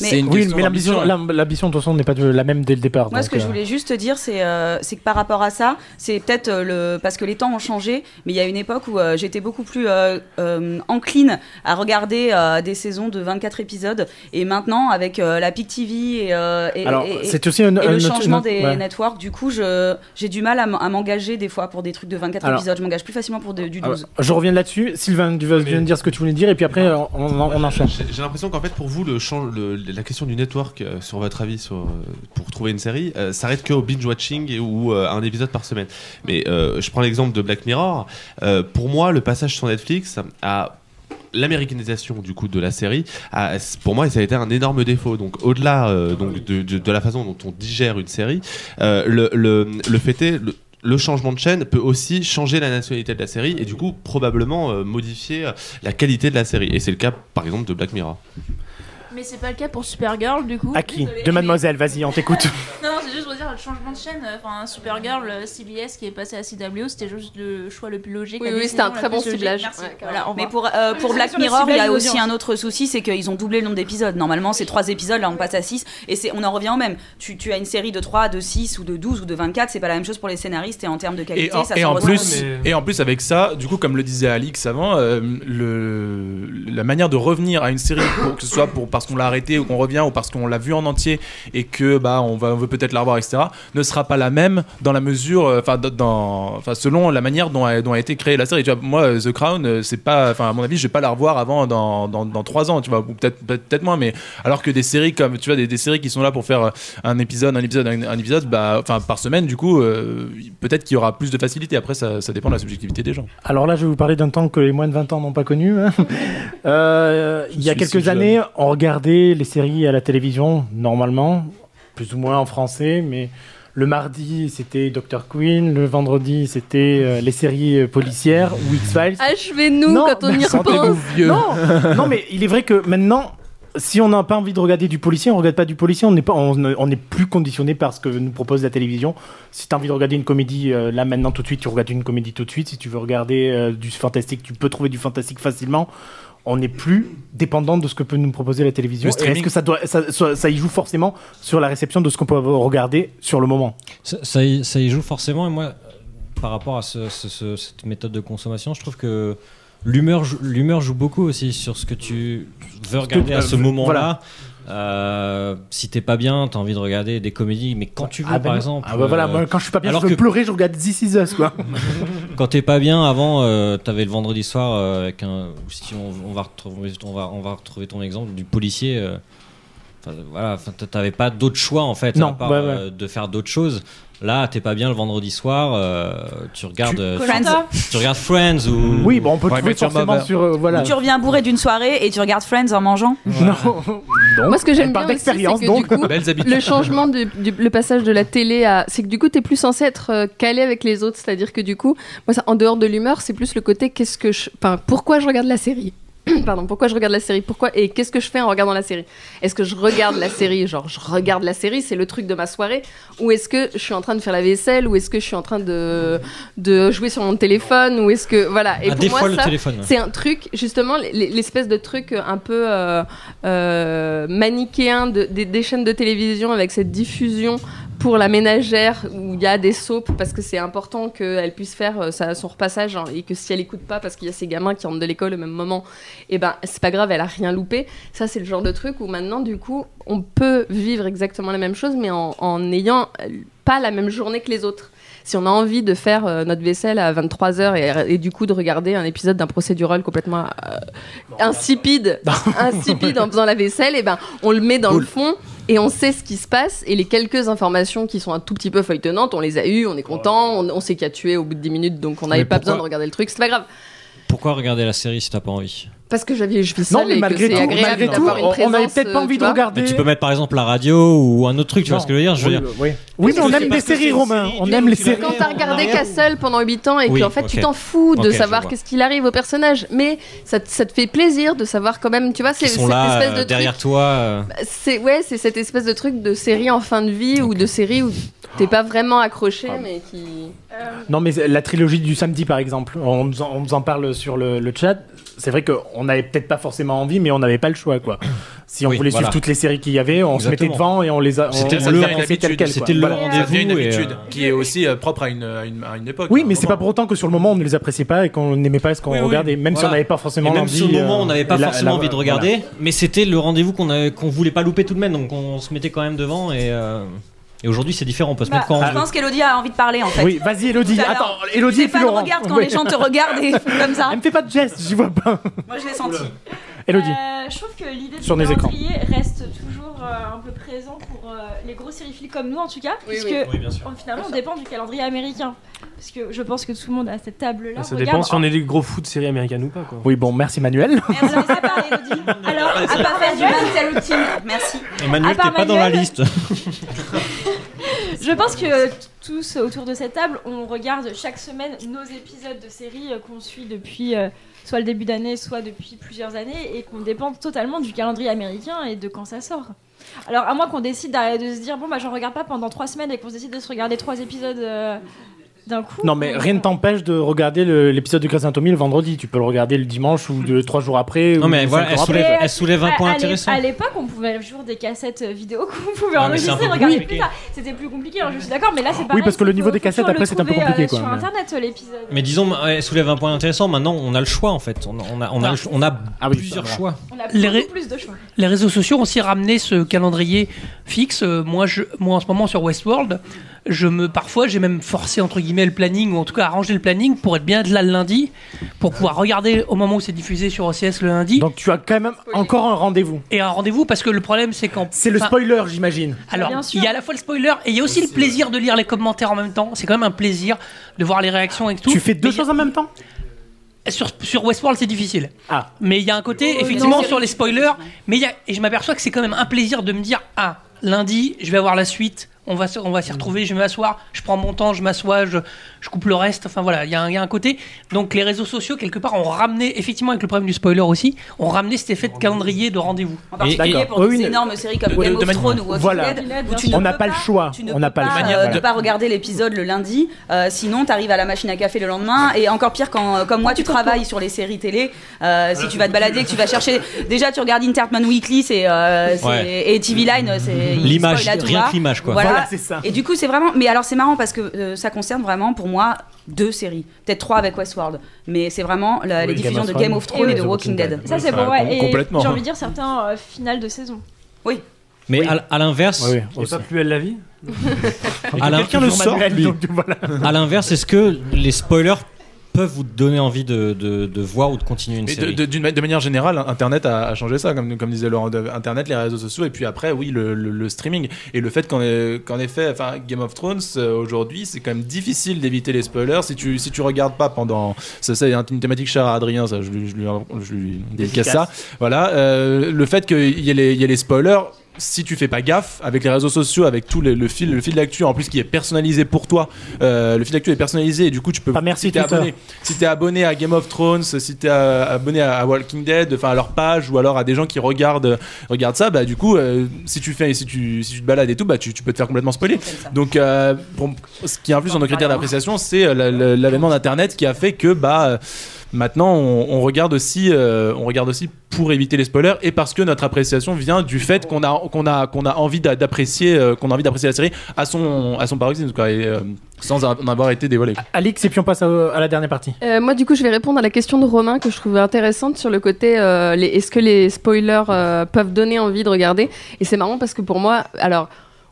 Mais- une Oui, mais l'ambition, l'am- l'ambition de toute façon n'est pas la même dès le départ. Moi, ce que je euh, voulais juste te dire, c'est euh, c'est que par rapport à ça, c'est peut-être euh, le parce que les temps ont changé, mais il y a une époque où euh, j'étais beaucoup plus euh, euh, encline à regarder euh, des saisons de 24 épisodes, et maintenant avec euh, la PIC TV et, euh, et, Alors, et- et- c'est aussi un, et un le changement des ouais. networks, du coup, j'ai du mal à m'engager des fois pour des trucs de 24 Alors- épisodes. Je m'engage plus facilement pour de- du 12. Alors, je reviens là-dessus. Sylvain, tu viens de dire ce que tu voulais dire, et puis après, on, on, on enchaîne. J'ai j'ai l'impression qu'en fait, pour vous, le change- le- la question du network, euh, sur votre avis, euh, pour trouver une série, euh, s'arrête qu'au binge-watching et- ou euh, un épisode par semaine. Mais je prends l'exemple de Black Mirror. Pour moi, le passage sur Netflix a l'américanisation du coup de la série pour moi ça a été un énorme défaut donc au-delà donc de, la façon dont on digère une série le, fait est le, le changement de chaîne peut aussi changer la nationalité de la série et du coup probablement modifier la qualité de la série et c'est le cas par exemple de Black Mirror Mais c'est pas le cas pour Supergirl du coup. À qui Désolée. De Mademoiselle, vas-y, on t'écoute. Non, c'est juste pour dire le changement de chaîne. euh, Enfin, Supergirl, euh, CBS qui est passé à CW, c'était juste le choix le plus logique. Oui, c'était un très bon ciblage. Ouais, Voilà, Mais pour, euh, pour Black Mirror, il y a aussi un autre souci, c'est qu'ils ont doublé le nombre d'épisodes. Normalement, c'est 3 épisodes, là on passe à 6. Et c'est, on en revient au même. Tu, tu as une série de 3, de 6 ou de 12 ou de 24, c'est pas la même chose pour les scénaristes et en termes de qualité, Et en, ça et en plus, mais- et en plus avec ça, du coup, comme le disait Alix avant, euh, le, la manière de revenir à une série, pour, que ce soit pour, parce qu'on l'a arrêté ou qu'on revient ou parce qu'on l'a vu en entier et que bah on va on veut peut-être la revoir, etc., ne sera pas la même dans la mesure, euh, enfin dans, enfin selon la manière dont a, dont a été créée la série. Tu vois, moi, The Crown, euh, c'est pas, enfin à mon avis, je vais pas la revoir avant dans dans, dans 3 ans, tu vois, ou peut-être peut-être moins, mais alors que des séries comme tu vois des, des séries qui sont là pour faire euh, un épisode, un épisode, un, un épisode, bah enfin par semaine, du coup, euh, peut-être qu'il y aura plus de facilité. Après, ça, ça dépend de la subjectivité des gens. Alors là, je vais vous parler d'un temps que les moins de 20 ans n'ont pas connu. hein. Euh, il y a quelques si jeune. années, on regardait les séries à la télévision, normalement, plus ou moins en français, mais le mardi, c'était Dr. Queen, le vendredi, c'était euh, les séries euh, policières ou X-Files. Achevez-nous quand on y repense. Non, non, mais il est vrai que maintenant, si on n'a pas envie de regarder du policier, on regarde pas du policier. On n'est on ne- on plus conditionné par ce que nous propose la télévision. Si tu as envie de regarder une comédie euh, là maintenant tout de suite, tu regardes une comédie tout de suite. Si tu veux regarder du fantastique, tu peux trouver du fantastique facilement. On n'est plus dépendant de ce que peut nous proposer la télévision. Est-ce que ça, doit, ça, ça- ça y joue forcément sur la réception de ce qu'on peut regarder sur le moment? Ça, ça y, ça y joue forcément, et moi, par rapport à ce- ce- ce- cette méthode de consommation, je trouve que l'humeur joue- beaucoup aussi sur ce que tu veux regarder à ce euh, moment-là. Euh, si t'es pas bien, t'as envie de regarder des comédies, mais quand tu veux, Ah ben par non. exemple. Ah bah voilà, euh, moi, quand je suis pas bien, alors je veux que- pleurer, je regarde This Is Us, quoi. quand t'es pas bien, avant, euh, t'avais le vendredi soir euh, avec un. Si on, on va retrouver, on va, on va retrouver ton exemple du policier. Enfin, voilà, t'avais pas d'autre choix en fait, Non, à part ouais, euh, de faire d'autres choses. Là, t'es pas bien le vendredi soir, euh, tu regardes. euh, Friends. tu regardes Friends ou. Oui, bon, on peut Ouais, trouver sur forcément Mother. sur. euh, voilà. Ou tu reviens bourré d'une soirée et tu regardes Friends en mangeant. Non. Donc, Moi, ce que j'aime bien aussi, c'est que donc. du coup, Belles habitudes. le changement de, du- le passage de la télé à, c'est que du coup, t'es plus censé être calé avec les autres, c'est-à-dire que du coup, moi, ça, en dehors de l'humeur, c'est plus le côté qu'est-ce que je, enfin, pourquoi je regarde la série? Pardon, pourquoi je regarde la série? Pourquoi et qu'est-ce que je fais en regardant la série? Est-ce que je regarde la série, genre je regarde la série, c'est le truc de ma soirée, ou est-ce que je suis en train de faire la vaisselle, ou est-ce que je suis en train de de jouer sur mon téléphone, ou est-ce que voilà. Et Ah, pour des moi, fois, le ça, téléphone, ouais. c'est un truc justement l'espèce de truc un peu euh, euh, manichéen de- des, des chaînes de télévision avec cette diffusion pour la ménagère où il y a des soaps parce que c'est important qu'elle puisse faire euh, son repassage hein, et que si elle écoute pas parce qu'il y a ces gamins qui rentrent de l'école au même moment et ben c'est pas grave elle a rien loupé. Ça c'est le genre de truc où maintenant du coup on peut vivre exactement la même chose mais en, en n'ayant euh, pas la même journée que les autres si on a envie de faire euh, notre vaisselle à 23h et, et du coup de regarder un épisode d'un procédural complètement euh, insipide, insipide en faisant la vaisselle, et ben on le met dans le fond et on sait ce qui se passe et les quelques informations qui sont un tout petit peu feuilletonnantes, on les a eues, on est content, on, on sait qui a tué au bout de 10 minutes donc on n'avait pas pourquoi besoin de regarder le truc, c'est pas grave. Pourquoi regarder la série si t'as pas envie? Parce que j'avais, je vis Non, mais malgré tout, malgré tout, on- présence. on avait peut-être pas envie de regarder. Mais tu peux mettre par exemple la radio ou un autre truc, tu vois ce que je veux dire Je veux Oui, dire. oui. Oui, mais on aime les séries, Romain. On aime les séries. Quand t'as regardé Castle pendant 8 ans et Oui, que en fait tu t'en fous de savoir qu'est-ce qu'il arrive au personnage, mais ça, te- ça te fait plaisir de savoir quand même, tu vois, c'est cette là espèce de euh, derrière truc. toi. euh, C'est ouais, c'est cette espèce de truc de série en fin de vie ou de série où t'es pas vraiment accroché, mais qui. Non, mais la trilogie du samedi, par exemple, on nous en, on nous en parle sur le, le chat. C'est vrai qu'on n'avait peut-être pas forcément envie, mais on n'avait pas le choix, quoi. Si on Oui, voulait voilà. suivre toutes les séries qu'il y avait, on se mettait devant et on les a, C'était habitude. quelles. C'était le rendez-vous euh, qui est aussi euh, propre à une, à une, à une époque. Oui, mais c'est moment. pas pour autant que sur le moment on ne les appréciait pas et qu'on n'aimait pas ce qu'on Oui, oui. regardait, même si on n'avait pas forcément Et même l'envie. sur le moment, euh, on n'avait pas forcément envie de regarder, mais c'était le rendez-vous qu'on qu'on voulait pas louper tout de même, donc on se mettait quand même devant. Et, euh, et aujourd'hui, c'est différent, on peut se Bah, mettre quand je pense qu'Elodie a envie de parler en fait. Oui, vas-y, Elodie. Attends, Elodie Tu et pas de Laurent. regard quand Oui. les gens te regardent et comme ça. Elle me fait pas de geste, j'y vois pas. Moi je l'ai senti. Elodie. Euh, je trouve que l'idée du Sur les écrans. calendrier reste toujours euh, un peu présent pour euh, les gros sériphiles comme nous en tout cas, Oui, puisque oui. Oui, bien sûr. on- finalement on dépend du calendrier américain. Parce que je pense que tout le monde à cette table-là Ça regarde dépend si on est des gros fous de séries américaines ou pas. Quoi. Oui, bon, merci Manuel. Merci, ça parle, Elodie. Alors, À part faire du Manuel, routine. Merci. Emmanuel, à part t'es pas dans la Manuel. liste. Je pense que tous autour de cette table, on regarde chaque semaine nos épisodes de séries euh, qu'on suit depuis euh, soit le début d'année, soit depuis plusieurs années, et qu'on dépend totalement du calendrier américain et de quand ça sort. Alors à moins qu'on décide de se dire bon bah j'en regarde pas pendant trois semaines et qu'on décide de se regarder trois épisodes euh, d'un coup. Non, mais rien ne t'empêche de regarder le- l'épisode de Grey's Anatomy le vendredi. Tu peux le regarder le dimanche ou de trois jours après. Non, ou mais cinq voilà, jours elle après. soulève, après. elle soulève un point à l'é- intéressant. À l'époque, on pouvait toujours des cassettes vidéo qu'on pouvait Ah, mais c'est un enregistrer, peu regarder compliqué. plus tard. C'était plus compliqué, hein, je suis d'accord, mais là c'est pareil. parce que le niveau des faut cassettes, toujours après, le c'est un peu trouver, compliqué, euh, quoi, Sur mais- internet, euh, l'épisode. Mais disons, elle soulève un point intéressant. Maintenant, on a le choix en fait. On a, on a, on a, le cho- on a Ah oui, plusieurs choix. On a Les beaucoup plus de choix. Les réseaux sociaux ont aussi ramené ce calendrier fixe. Euh, moi, je, moi, en ce moment sur Westworld, je me, parfois, j'ai même forcé entre guillemets le planning ou en tout cas arrangé le planning pour être bien là le lundi, pour pouvoir regarder au moment où c'est diffusé sur OCS le lundi. Donc tu as quand même encore un rendez-vous. Et un rendez-vous parce que le problème c'est quand C'est le spoiler, j'imagine. Alors, Bien sûr. il y a à la fois le spoiler et il y a aussi le plaisir de lire les commentaires en même temps. C'est quand même un plaisir de voir les réactions et tout. Tu fais deux Mais choses en même temps? Sur, sur Westworld, c'est difficile. Ah. Mais il y a un côté, effectivement, sur les spoilers, mais il y a, et je m'aperçois que c'est quand même un plaisir de me dire Ah, lundi, je vais avoir la suite, on va, on va s'y retrouver, je vais m'asseoir, je prends mon temps, je m'assois, je, je coupe le reste. Enfin voilà, il y, a un- il y a un côté. Donc les réseaux sociaux, quelque part, ont ramené, effectivement, avec le problème du spoiler aussi, ont ramené cet effet de calendrier de rendez-vous. En particulier pour Oui, des oui, énormes séries comme Game of Thrones ou Walking Voilà. Dead, On où tu On n'a pas le choix. Tu ne On n'a peux pas le choix. euh, Voilà. de pas regarder l'épisode le lundi, euh, sinon tu arrives à la machine à café le lendemain et encore pire quand euh, comme moi tu travailles sur les séries télé, euh, si tu vas te balader, que tu vas chercher déjà tu regardes Intertman Weekly, c'est euh, c'est- Ouais. et TV Line, c'est L'image, rien que l'image quoi. Voilà. Voilà, c'est ça. Et du coup, c'est vraiment. Mais alors, c'est marrant parce que euh, ça concerne vraiment, pour moi, deux séries, peut-être trois avec Westworld, mais c'est vraiment la- les Oui, Game diffusions of de. Game of Thrones et, de Walking Dead. Ça, c'est bon, ouais. Et complètement. j'ai envie de dire certains euh, finales de saison. Oui. Mais à, à l'inverse, Oui, Et aussi. pas plus elle la vie Quelqu'un le sort, lui. Donc, voilà. à l'inverse, est-ce que les spoilers peuvent vous donner envie de, de, de voir ou de continuer une Mais série de- d'une ma- de manière générale, Internet a, a changé ça, comme, comme disait Laurent. Internet, les réseaux sociaux, et puis après, oui, le, le- le streaming. Et le fait qu'en qu'en effet, enfin, Game of Thrones, euh, aujourd'hui, c'est quand même difficile d'éviter les spoilers. Si tu, si tu regardes pas pendant. Ça, c'est une thématique chère à Adrien, ça, je lui, je lui, je lui dédicace ça. Voilà. euh, le fait qu'il y, ait les- il y ait les spoilers. Si tu fais pas gaffe avec les réseaux sociaux, avec tout les- le fil, le fil d'actu en plus qui est personnalisé pour toi, euh, le fil d'actu est personnalisé et du coup tu peux. Ah, merci, si t'es abonné, si t'es abonné à Game of Thrones, si t'es euh, abonné à, à Walking Dead, enfin à leur page ou alors à des gens qui regardent, regardent ça, bah du coup, euh, si tu fais, si tu, si tu te balades et tout, bah tu, tu peux te faire complètement spoiler. Donc, euh, pour- ce qui influe sur nos critères d'appréciation, c'est la- la- l'avènement d'Internet qui a fait que bah euh, maintenant on, on regarde aussi, euh, on regarde aussi pour éviter les spoilers et parce que notre appréciation vient du fait qu'on a, qu'on a, qu'on a envie d'a- d'apprécier, euh, qu'on a envie d'apprécier la série à son, à son paroxysme, quoi, et, euh, sans en avoir été dévoilé. Alix, et puis on passe à, à la dernière partie. Euh, moi, du coup, je vais répondre à la question de Romain que je trouvais intéressante sur le côté euh, les- est-ce que les spoilers euh, peuvent donner envie de regarder? Et c'est marrant parce que pour moi, alors.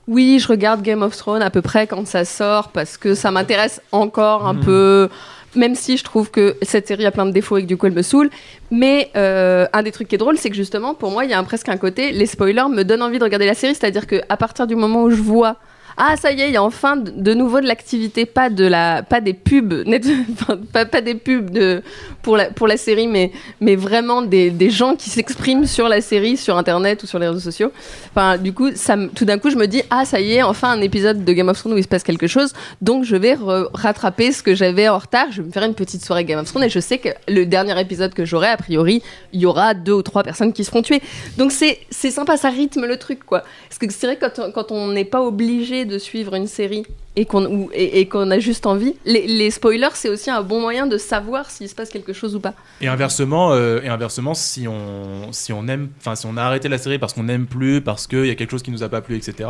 Oui, je regarde Game of Thrones à peu près quand ça sort parce que ça m'intéresse encore un peu, même si je trouve que cette série a plein de défauts et que du coup elle me saoule. Mais euh, un des trucs qui est drôle, c'est que justement pour moi il y a presque un côté, les spoilers me donnent envie de regarder la série, c'est-à-dire que à partir du moment où je vois ah ça y est, il y a enfin de, nouveau de l'activité, pas de la, pas des pubs, pas, des pubs de pour la pour la série, mais mais vraiment des, des gens qui s'expriment sur la série, sur internet ou sur les réseaux sociaux. Enfin du coup, tout d'un coup je me dis ah ça y est, enfin un épisode de Game of Thrones où il se passe quelque chose, donc je vais rattraper ce que j'avais en retard. Je vais me faire une petite soirée Game of Thrones et je sais que le dernier épisode que j'aurai a priori, il y aura deux ou trois personnes qui se feront tuer. Donc c'est sympa, ça rythme le truc quoi. Parce que c'est vrai quand quand on n'est pas obligé de suivre une série et qu'on et, et qu'on a juste envie, les, spoilers c'est aussi un bon moyen de savoir s'il se passe quelque chose ou pas. Et inversement, euh, et inversement, si on, si on aime, si on a arrêté la série parce qu'on n'aime plus, parce qu'il y a quelque chose qui nous a pas plu, etc.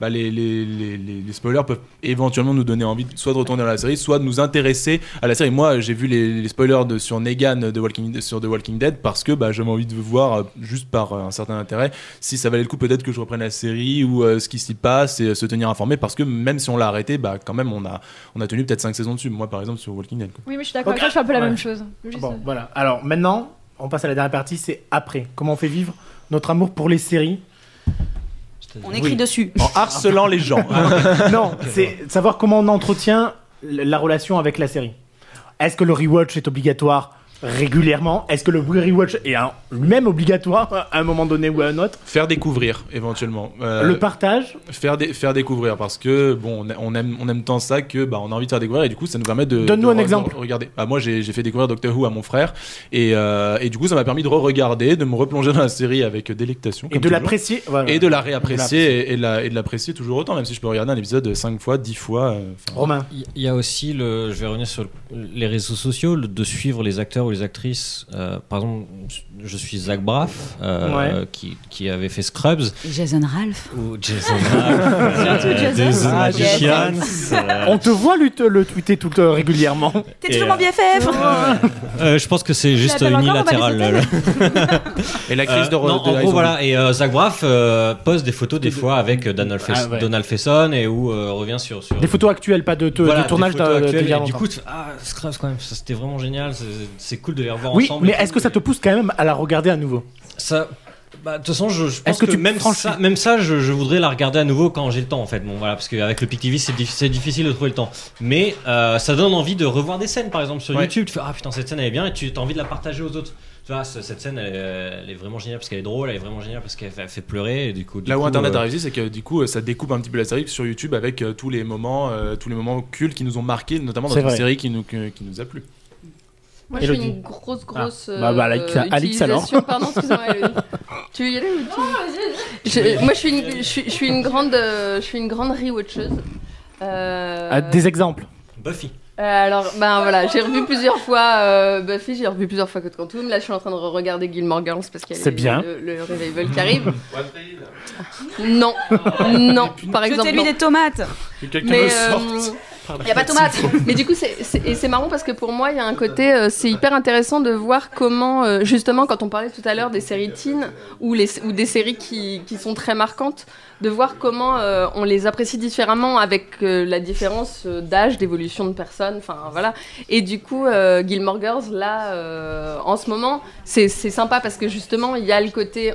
Bah, les, les, les, spoilers peuvent éventuellement nous donner envie, soit de retourner dans la série, soit de nous intéresser à la série. Moi, j'ai vu les, spoilers sur Negan de Walking, sur The Walking Dead parce que bah, j'avais envie de voir, euh, juste par euh, un certain intérêt, si ça valait le coup peut-être que je reprenne la série ou ce qui s'y passe et se tenir informé parce que même si on l'a arrêté, bah, quand même, on a, on a tenu peut-être 5 saisons dessus. Moi, par exemple, sur Walking Dead. quoi. Oui, mais je suis d'accord Ok. avec toi, je fais un peu la Ouais. même chose. Juste- Bon, voilà. Alors maintenant, on passe à la dernière partie, c'est après. Comment on fait vivre notre amour pour les séries On écrit Oui. dessus. En harcelant les gens. Non, c'est savoir comment on entretient la relation avec la série. Est-ce que le rewatch est obligatoire? Régulièrement Est-ce que le rewatch est lui-même obligatoire à un moment donné ou à un autre? Faire découvrir éventuellement. Euh, Le partage? Faire, dé- faire découvrir parce que bon on, aime on aime tant ça que bah on a envie de faire découvrir et du coup ça nous permet de Donne-nous un exemple. de regarder bah, moi j'ai fait découvrir Doctor Who à mon frère et, euh, et du coup ça m'a permis de re-regarder de me replonger dans la série avec délectation et de l'apprécier voilà. et de la la réapprécier et, et de la- l'apprécier toujours autant même si je peux regarder un épisode 5 fois 10 fois euh, Romain. Il y a aussi, le, je vais revenir sur le- les réseaux sociaux, le- de suivre les acteurs ou les actrices. Euh, par exemple, je suis Zach Braff, euh, Ouais. qui, qui avait fait Scrubs, Jason Ralph. ou Jason euh, Jason. Ah, Magicians. euh, On te voit lui, te- le tweeter tout euh, régulièrement. T'es toujours euh, mon BFF. euh, je pense que c'est juste unilatéral. et l'actrice Euh, de, non, de en gros, voilà. Et euh, Zach Braff euh, poste des photos des fois avec euh, Donald, Ah, ouais. Donald Faison et où euh, revient sur, sur Des photos actuelles, pas de, de- Voilà, de des tournage actuelles, et du coup, ah, Scrubs quand même, c'était vraiment génial. c'est- C'est cool de les revoir Oui, ensemble. mais est-ce que ça te pousse quand même à la regarder à nouveau Ça. Bah, de toute façon, je, je pense que que, tu même, ça, même ça, je, je voudrais la regarder à nouveau quand j'ai le temps, en fait. Bon, voilà, parce qu'avec le Pic TV, c'est, diffi- c'est difficile de trouver le temps. Mais euh, ça donne envie de revoir des scènes, par exemple, sur Ouais. YouTube. Tu fais, ah putain, cette scène, elle est bien, et tu as envie de la partager aux autres. Tu vois, ce- cette scène, elle, est- elle est vraiment géniale parce qu'elle est drôle, elle est vraiment géniale parce qu'elle fait, pleurer, et du coup. du Là où Internet euh, a réussi, c'est que du coup, euh, ça découpe un petit peu la série sur YouTube avec euh, tous les moments, euh, tous les moments cultes qui nous ont marqués, notamment dans une série qui nous, que- qui nous a plu. Moi, je suis une grosse, grosse. Ah. Bah, bah, Alix- euh, alors. utilisation- Pardon, excuse-moi, Elodie. Tu veux y aller ou tu... Je- Moi, je suis une, je suis, je suis une grande, euh, je suis une grande rewatcheuse. Euh, Ah, Des exemples. Buffy. euh, alors, ben voilà, j'ai revu plusieurs fois euh, Buffy, j'ai revu plusieurs fois Code Quantum. Là, je suis en train de regarder Gilmore Girls parce qu'il y a C'est les- bien. Le, le revival qui arrive. Non, non, par Je exemple. t'ai mis non. des tomates. Que quelqu'un Mais me euh, sorte. Il n'y a pas de tomates. Mais du coup, c'est, marrant parce que pour moi, il y a un côté, euh, c'est hyper intéressant de voir comment, euh, justement, quand on parlait tout à l'heure des séries teen ou, les, ou des séries qui, qui sont très marquantes, de voir comment euh, on les apprécie différemment avec la différence d'âge, d'évolution de personnes. Enfin, voilà. Et du coup, Gilmore Girls, là, en ce moment, c'est sympa parce que justement, il y a le côté,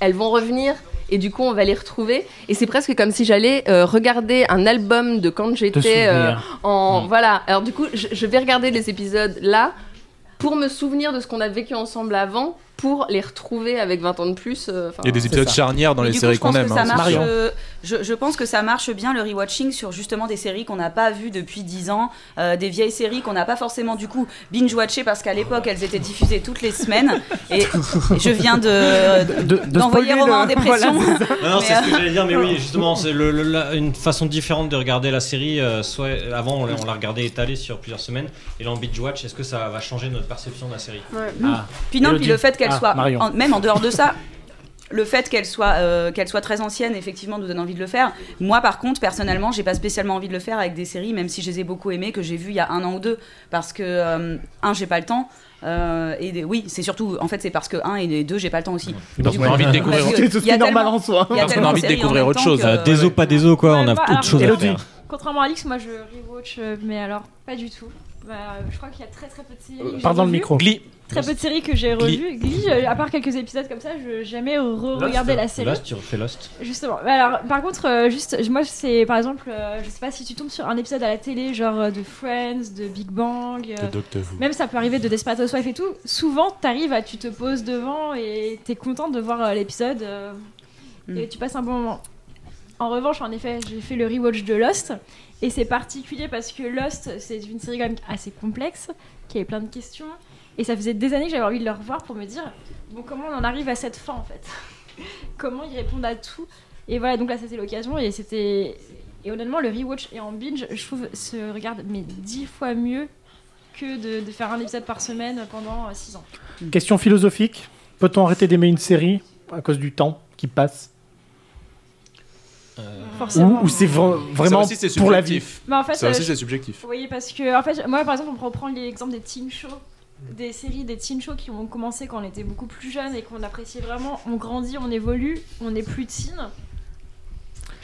elles vont revenir. Et du coup, on va les retrouver. Et c'est presque comme si j'allais euh, regarder un album de quand j'étais euh, en voilà. Alors du coup, je, je vais regarder les épisodes là pour me souvenir de ce qu'on a vécu ensemble avant, pour les retrouver avec 20 ans de plus. euh, Il y a des épisodes ça. charnières dans les séries qu'on que aime. ça hein. marche, euh, je, je pense que ça marche bien le rewatching sur justement des séries qu'on n'a pas vues depuis 10 ans, euh, des vieilles séries qu'on n'a pas forcément du coup binge-watchées parce qu'à l'époque elles étaient diffusées toutes les semaines. Et je viens de De- de d'envoyer spoiler Romain en dépression. voilà, c'est ça. Non, non, c'est ce que euh, j'allais dire, mais oui, justement, c'est le- le- la- une façon différente de regarder la série. euh, soit avant, on l'a on l'a regardé étalé sur plusieurs semaines, et là en binge watch, est-ce que ça va changer notre perception de la série? Ah. Puis non, Elodie. puis le fait qu'elle Ah, soit, en- même en dehors de ça, le fait qu'elle soit, euh, qu'elle soit très ancienne, effectivement, nous donne envie de le faire. Moi, par contre, personnellement, j'ai pas spécialement envie de le faire avec des séries, même si je les ai beaucoup aimées, que j'ai vues il y a un an ou deux, parce que euh, un, j'ai pas le temps. euh, et des- oui, c'est surtout, en fait, c'est parce que un et deux, j'ai pas le temps aussi. Parce qu'on a envie de découvrir C'est normal en soi. Parce qu'on a envie de découvrir autre chose. que- Euh, Des os, pas des os, quoi, on a bah, autre chose à faire. Contrairement à Alix, moi je rewatch, mais alors pas du tout. Bah, je crois qu'il y a très très peu de séries. que j'ai Pardon le revues. micro. Glee. Très peu de séries que j'ai Glee. revues. Glee, euh, à part quelques épisodes comme ça, je n'ai jamais re-regardé la série. Lost, tu refais Lost. Justement. Mais Alors, par contre, euh, juste, moi, c'est par exemple, euh, je sais pas si tu tombes sur un épisode à la télé, genre euh, de Friends, de Big Bang, Doctor Who. même ça peut arriver de Desperate Housewives et tout. Souvent, t'arrives à, tu te poses devant et t'es content de voir l'épisode euh, Mm. et tu passes un bon moment. En revanche, en effet, j'ai fait le rewatch de Lost et c'est particulier parce que Lost, c'est une série quand même assez complexe, qui avait plein de questions. Et ça faisait des années que j'avais envie de le revoir pour me dire bon comment on en arrive à cette fin en fait? Comment ils répondent à tout? Et voilà donc là c'était l'occasion. Et c'était et honnêtement le rewatch et en binge. Je trouve se regarde mais dix fois mieux que de, de faire un épisode par semaine pendant 6 ans. Question philosophique. Peut-on arrêter d'aimer une série à cause du temps qui passe? Forcément Ou, ou c'est vra- vraiment Ça aussi, c'est pour la vie. Mais en fait, Ça aussi, euh, c'est subjectif. Vous voyez, parce que, en fait, moi, par exemple, on reprend l'exemple des teen shows, des séries, des teen shows qui ont commencé quand on était beaucoup plus jeune et qu'on appréciait vraiment. On grandit, on évolue, on n'est plus teen.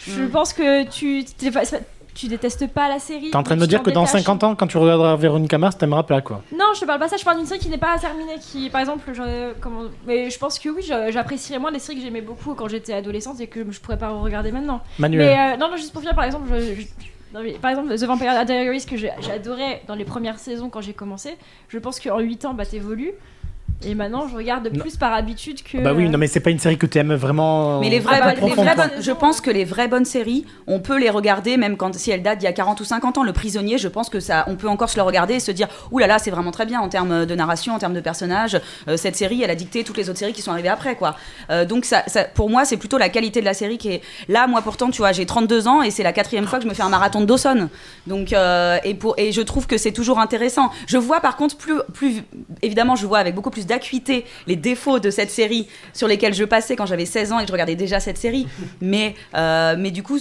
Je Mm. pense que tu, t'es tu détestes pas la série. T'es en train de me dire que dans détaches. 50 ans, quand tu regarderas Véronica Mars, t'aimeras pas quoi. Non, je te parle pas ça, je parle d'une série qui n'est pas terminée, qui, par exemple, je, comment, mais je pense que oui, j'apprécierais moins des séries que j'aimais beaucoup quand j'étais adolescente et que je pourrais pas regarder maintenant. Manuel. Mais euh, non, non, juste pour finir, par exemple, je- je- non, mais par exemple, The Vampire Diaries que j'adorais dans les premières saisons quand j'ai commencé, je pense qu'en 8 ans, bah t'évolues. Et maintenant, je regarde Non. plus par habitude que. Bah oui, non mais c'est pas une série que t'aimes vraiment. Mais les euh, vraies, Ah bah, bonnes- les vraies je pense que les vraies bonnes séries, on peut les regarder même quand si elles datent d'il y a 40 ou 50 ans. Le prisonnier, je pense que ça, on peut encore se le regarder et se dire, ouh là là, c'est vraiment très bien en termes de narration, en termes de personnages. Euh, cette série, elle a dicté toutes les autres séries qui sont arrivées après, quoi. Euh, donc ça, ça- pour moi, c'est plutôt la qualité de la série qui est là. Moi, pourtant, tu vois, j'ai 32 ans et c'est la quatrième fois que je me fais un marathon de Dawson. Donc euh, et pour et je trouve que c'est toujours intéressant. Je vois par contre plus plus évidemment, je vois avec beaucoup plus d'acuité les défauts de cette série sur lesquels je passais quand j'avais 16 ans et que je regardais déjà cette série. Mais, euh, mais du coup,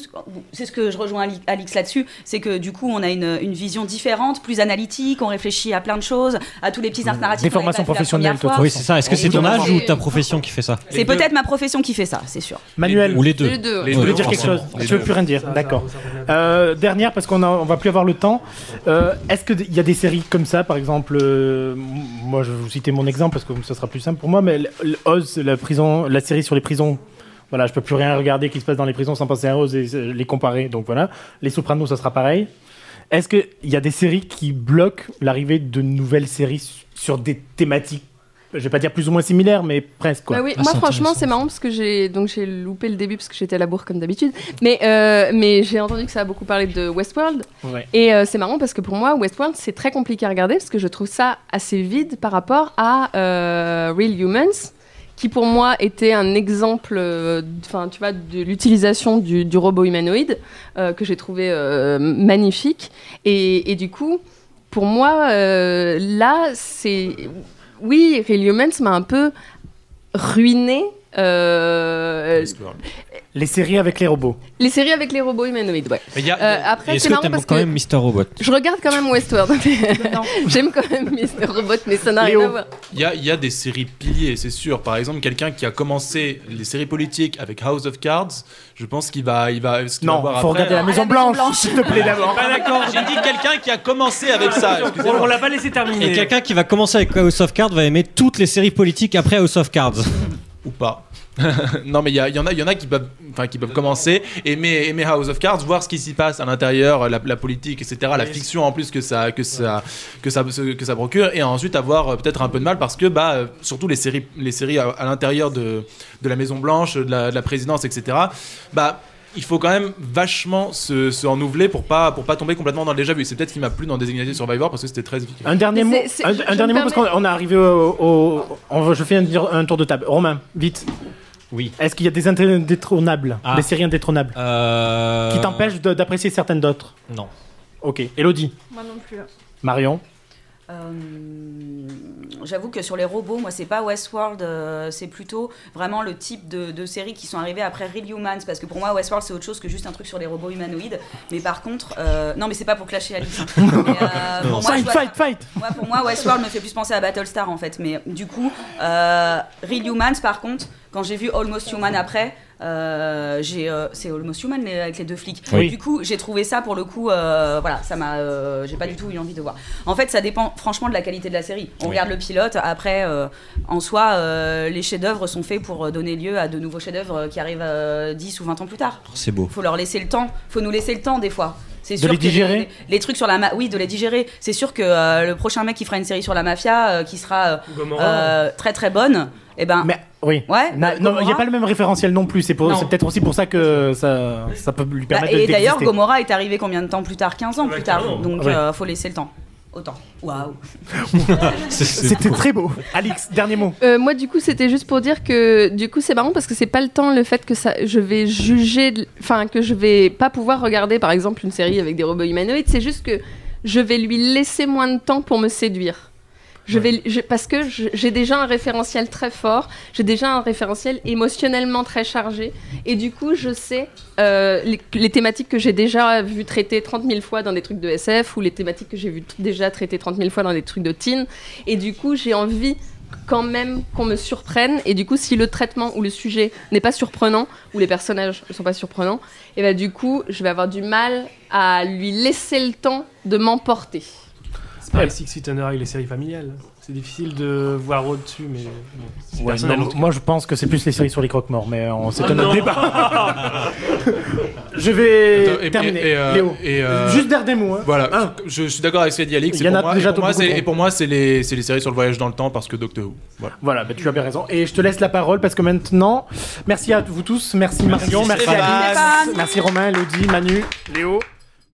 c'est ce que je rejoins Ali- Alix là-dessus, c'est que du coup, on a une, une vision différente, plus analytique, on réfléchit à plein de choses, à tous les petits arcs narratifs. Des formations professionnelles, toi, Oui, c'est ça. Est-ce que c'est ton âge ou ta profession qui fait ça C'est peut-être ma profession qui fait ça, c'est sûr. Manuel. Ou les deux. Les deux. Les Tu voulais deux, dire quelque chose. Les Tu veux deux. plus rien dire D'accord. Euh, dernière, parce qu'on on va plus avoir le temps. Euh, Est-ce qu'il y a des séries comme ça, par exemple euh, Moi, je vais vous citer mon exemple parce que ça sera plus simple pour moi. Mais Oz, la prison, la série sur les prisons. Voilà, je peux plus rien regarder qui se passe dans les prisons sans penser à Oz et euh, les comparer. Donc voilà. Les Sopranos, ça sera pareil. Est-ce qu'il y a des séries qui bloquent l'arrivée de nouvelles séries su- sur des thématiques je vais pas dire plus ou moins similaires, mais presque quoi. Bah oui, Ah, moi franchement c'est marrant parce que j'ai donc j'ai loupé le début parce que j'étais à la bourre comme d'habitude. Mais euh, mais j'ai entendu que ça a beaucoup parlé de Westworld Ouais. et euh, c'est marrant parce que pour moi Westworld c'est très compliqué à regarder parce que je trouve ça assez vide par rapport à euh, Real Humans qui pour moi était un exemple euh, enfin tu vois de l'utilisation du, du robot humanoïde euh, que j'ai trouvé euh, magnifique et, et du coup pour moi euh, là c'est oui Real Humans m'a un peu ruiné Euh, Les séries avec les robots. les séries avec les robots humanoïdes, ouais. Mais y a- Euh, après, Est-ce c'est que marrant t'aimes parce quand que même Mister Robot? je regarde quand même Westworld. J'aime quand même Mr. Robot, mais ça n'a rien à voir. Il y a, il y a des séries piliers, c'est sûr. Par exemple, quelqu'un qui a commencé les séries politiques avec House of Cards, je pense qu'il va, il va. ce qu'il Non, va voir faut après- regarder la Maison Blanche, s'il te plaît d'abord. Pas d'accord. J'ai dit quelqu'un qui a commencé avec ça. On l'a pas laissé terminer. Et quelqu'un qui va commencer avec House of Cards va aimer toutes les séries politiques après House of Cards. Ou pas. non mais il y, en a, il y en a qui peuvent, enfin qui peuvent commencer aimer, aimer House of Cards, voir ce qui s'y passe à l'intérieur, la, la politique, etc. La fiction en plus que ça, que ça, que ça, que ça procure, et ensuite avoir euh, peut-être un peu de mal parce que bah euh, surtout les séries, les séries à, à l'intérieur de, de la Maison Blanche, de la, de la présidence, etc. Bah il faut quand même vachement se, se renouveler pour pas pour pas tomber complètement dans le déjà vu. C'est peut-être ce qui m'a plu dans Designated Survivor parce que c'était très efficace. Un dernier mot, un, dernier mot parce qu'on on est arrivé au, au- on va- je fais un, un tour de table. Romain, vite. Oui. Est-ce qu'il y a des indétrônables, Ah. des séries indétrônables, Euh... qui t'empêchent d'apprécier certaines d'autres? Non. Ok. Elodie, Moi non plus. Marion? Euh, J'avoue que sur les robots, moi, c'est pas Westworld, euh, c'est plutôt vraiment le type de, de séries qui sont arrivées après Real Humans, parce que pour moi, Westworld, c'est autre chose que juste un truc sur les robots humanoïdes. Mais par contre, euh, non, mais c'est pas pour clasher Alice. hein. Mais, euh, pour moi, Fight, vois- fight, fight moi, pour moi, Westworld me fait plus penser à Battlestar en fait. Mais du coup, Real Humans, par contre, quand j'ai vu Almost Human après, euh, j'ai, euh, c'est Almost Human les- avec les deux flics. Oui. Du coup, j'ai trouvé ça pour le coup, euh, voilà, ça m'a, j'ai pas du tout eu envie de voir. En fait, ça dépend franchement de la qualité de la série. On Oui. regarde le pilote, après, euh, en soi, euh, les chefs-d'œuvre sont faits pour donner lieu à de nouveaux chefs-d'œuvre qui arrivent euh, 10 ou 20 ans plus tard. C'est beau. Faut leur laisser le temps. Faut nous laisser le temps des fois. C'est De les digérer les, les trucs sur la ma- oui de les digérer. C'est sûr que euh, le prochain mec qui fera une série sur la mafia euh, qui sera euh, euh, très très bonne, et ben Mais oui. ouais. Na- bah, non, il n'y a Gomorrah. pas le même référentiel non plus. C'est peut-être aussi pour ça que ça, ça peut lui Bah, permettre et de d'ailleurs, d'exister. Gomorrah est arrivé combien de temps plus tard? 15 ans plus tard. Donc Ouais. euh, faut laisser le temps. Autant. Waouh. C'était très beau. Alix, dernier mot. Euh, moi, du coup, c'était juste pour dire que du coup, c'est marrant parce que c'est pas le temps le fait que ça, je vais juger, enfin que je vais pas pouvoir regarder, par exemple, une série avec des robots humanoïdes. C'est juste que je vais lui laisser moins de temps pour me séduire. Je vais, je- parce que j'ai déjà un référentiel très fort, j'ai déjà un référentiel émotionnellement très chargé, et du coup, je sais euh, les, les thématiques que j'ai déjà vu traiter 30 000 fois dans des trucs de SF, ou les thématiques que j'ai vu déjà traiter 30 000 fois dans des trucs de teen, et du coup, j'ai envie quand même qu'on me surprenne, et du coup, si le traitement ou le sujet n'est pas surprenant, ou les personnages ne sont pas surprenants, et ben du coup, je vais avoir du mal à lui laisser le temps de m'emporter. C'est pareil, Six Feet Under avec les séries familiales. C'est difficile de voir au-dessus, mais bon, Ouais, non, moi, je pense que c'est plus les séries sur les croque-morts, mais on c'est Ah un autre non. débat. je vais Attends, et- terminer. et, euh, Léo, et, euh, juste dernier mot. hein. Voilà, je, je suis d'accord avec ce qu'a dit Alix. Il y et en a déjà et pour moi. Et pour moi, c'est les, c'est les séries sur le voyage dans le temps parce que Doctor Who. Voilà. Voilà, bah, tu as bien raison. Et je te laisse la parole parce que maintenant, merci à vous tous. Merci Marion, merci. Alix, merci Romain, Elodie, Manu, Léo.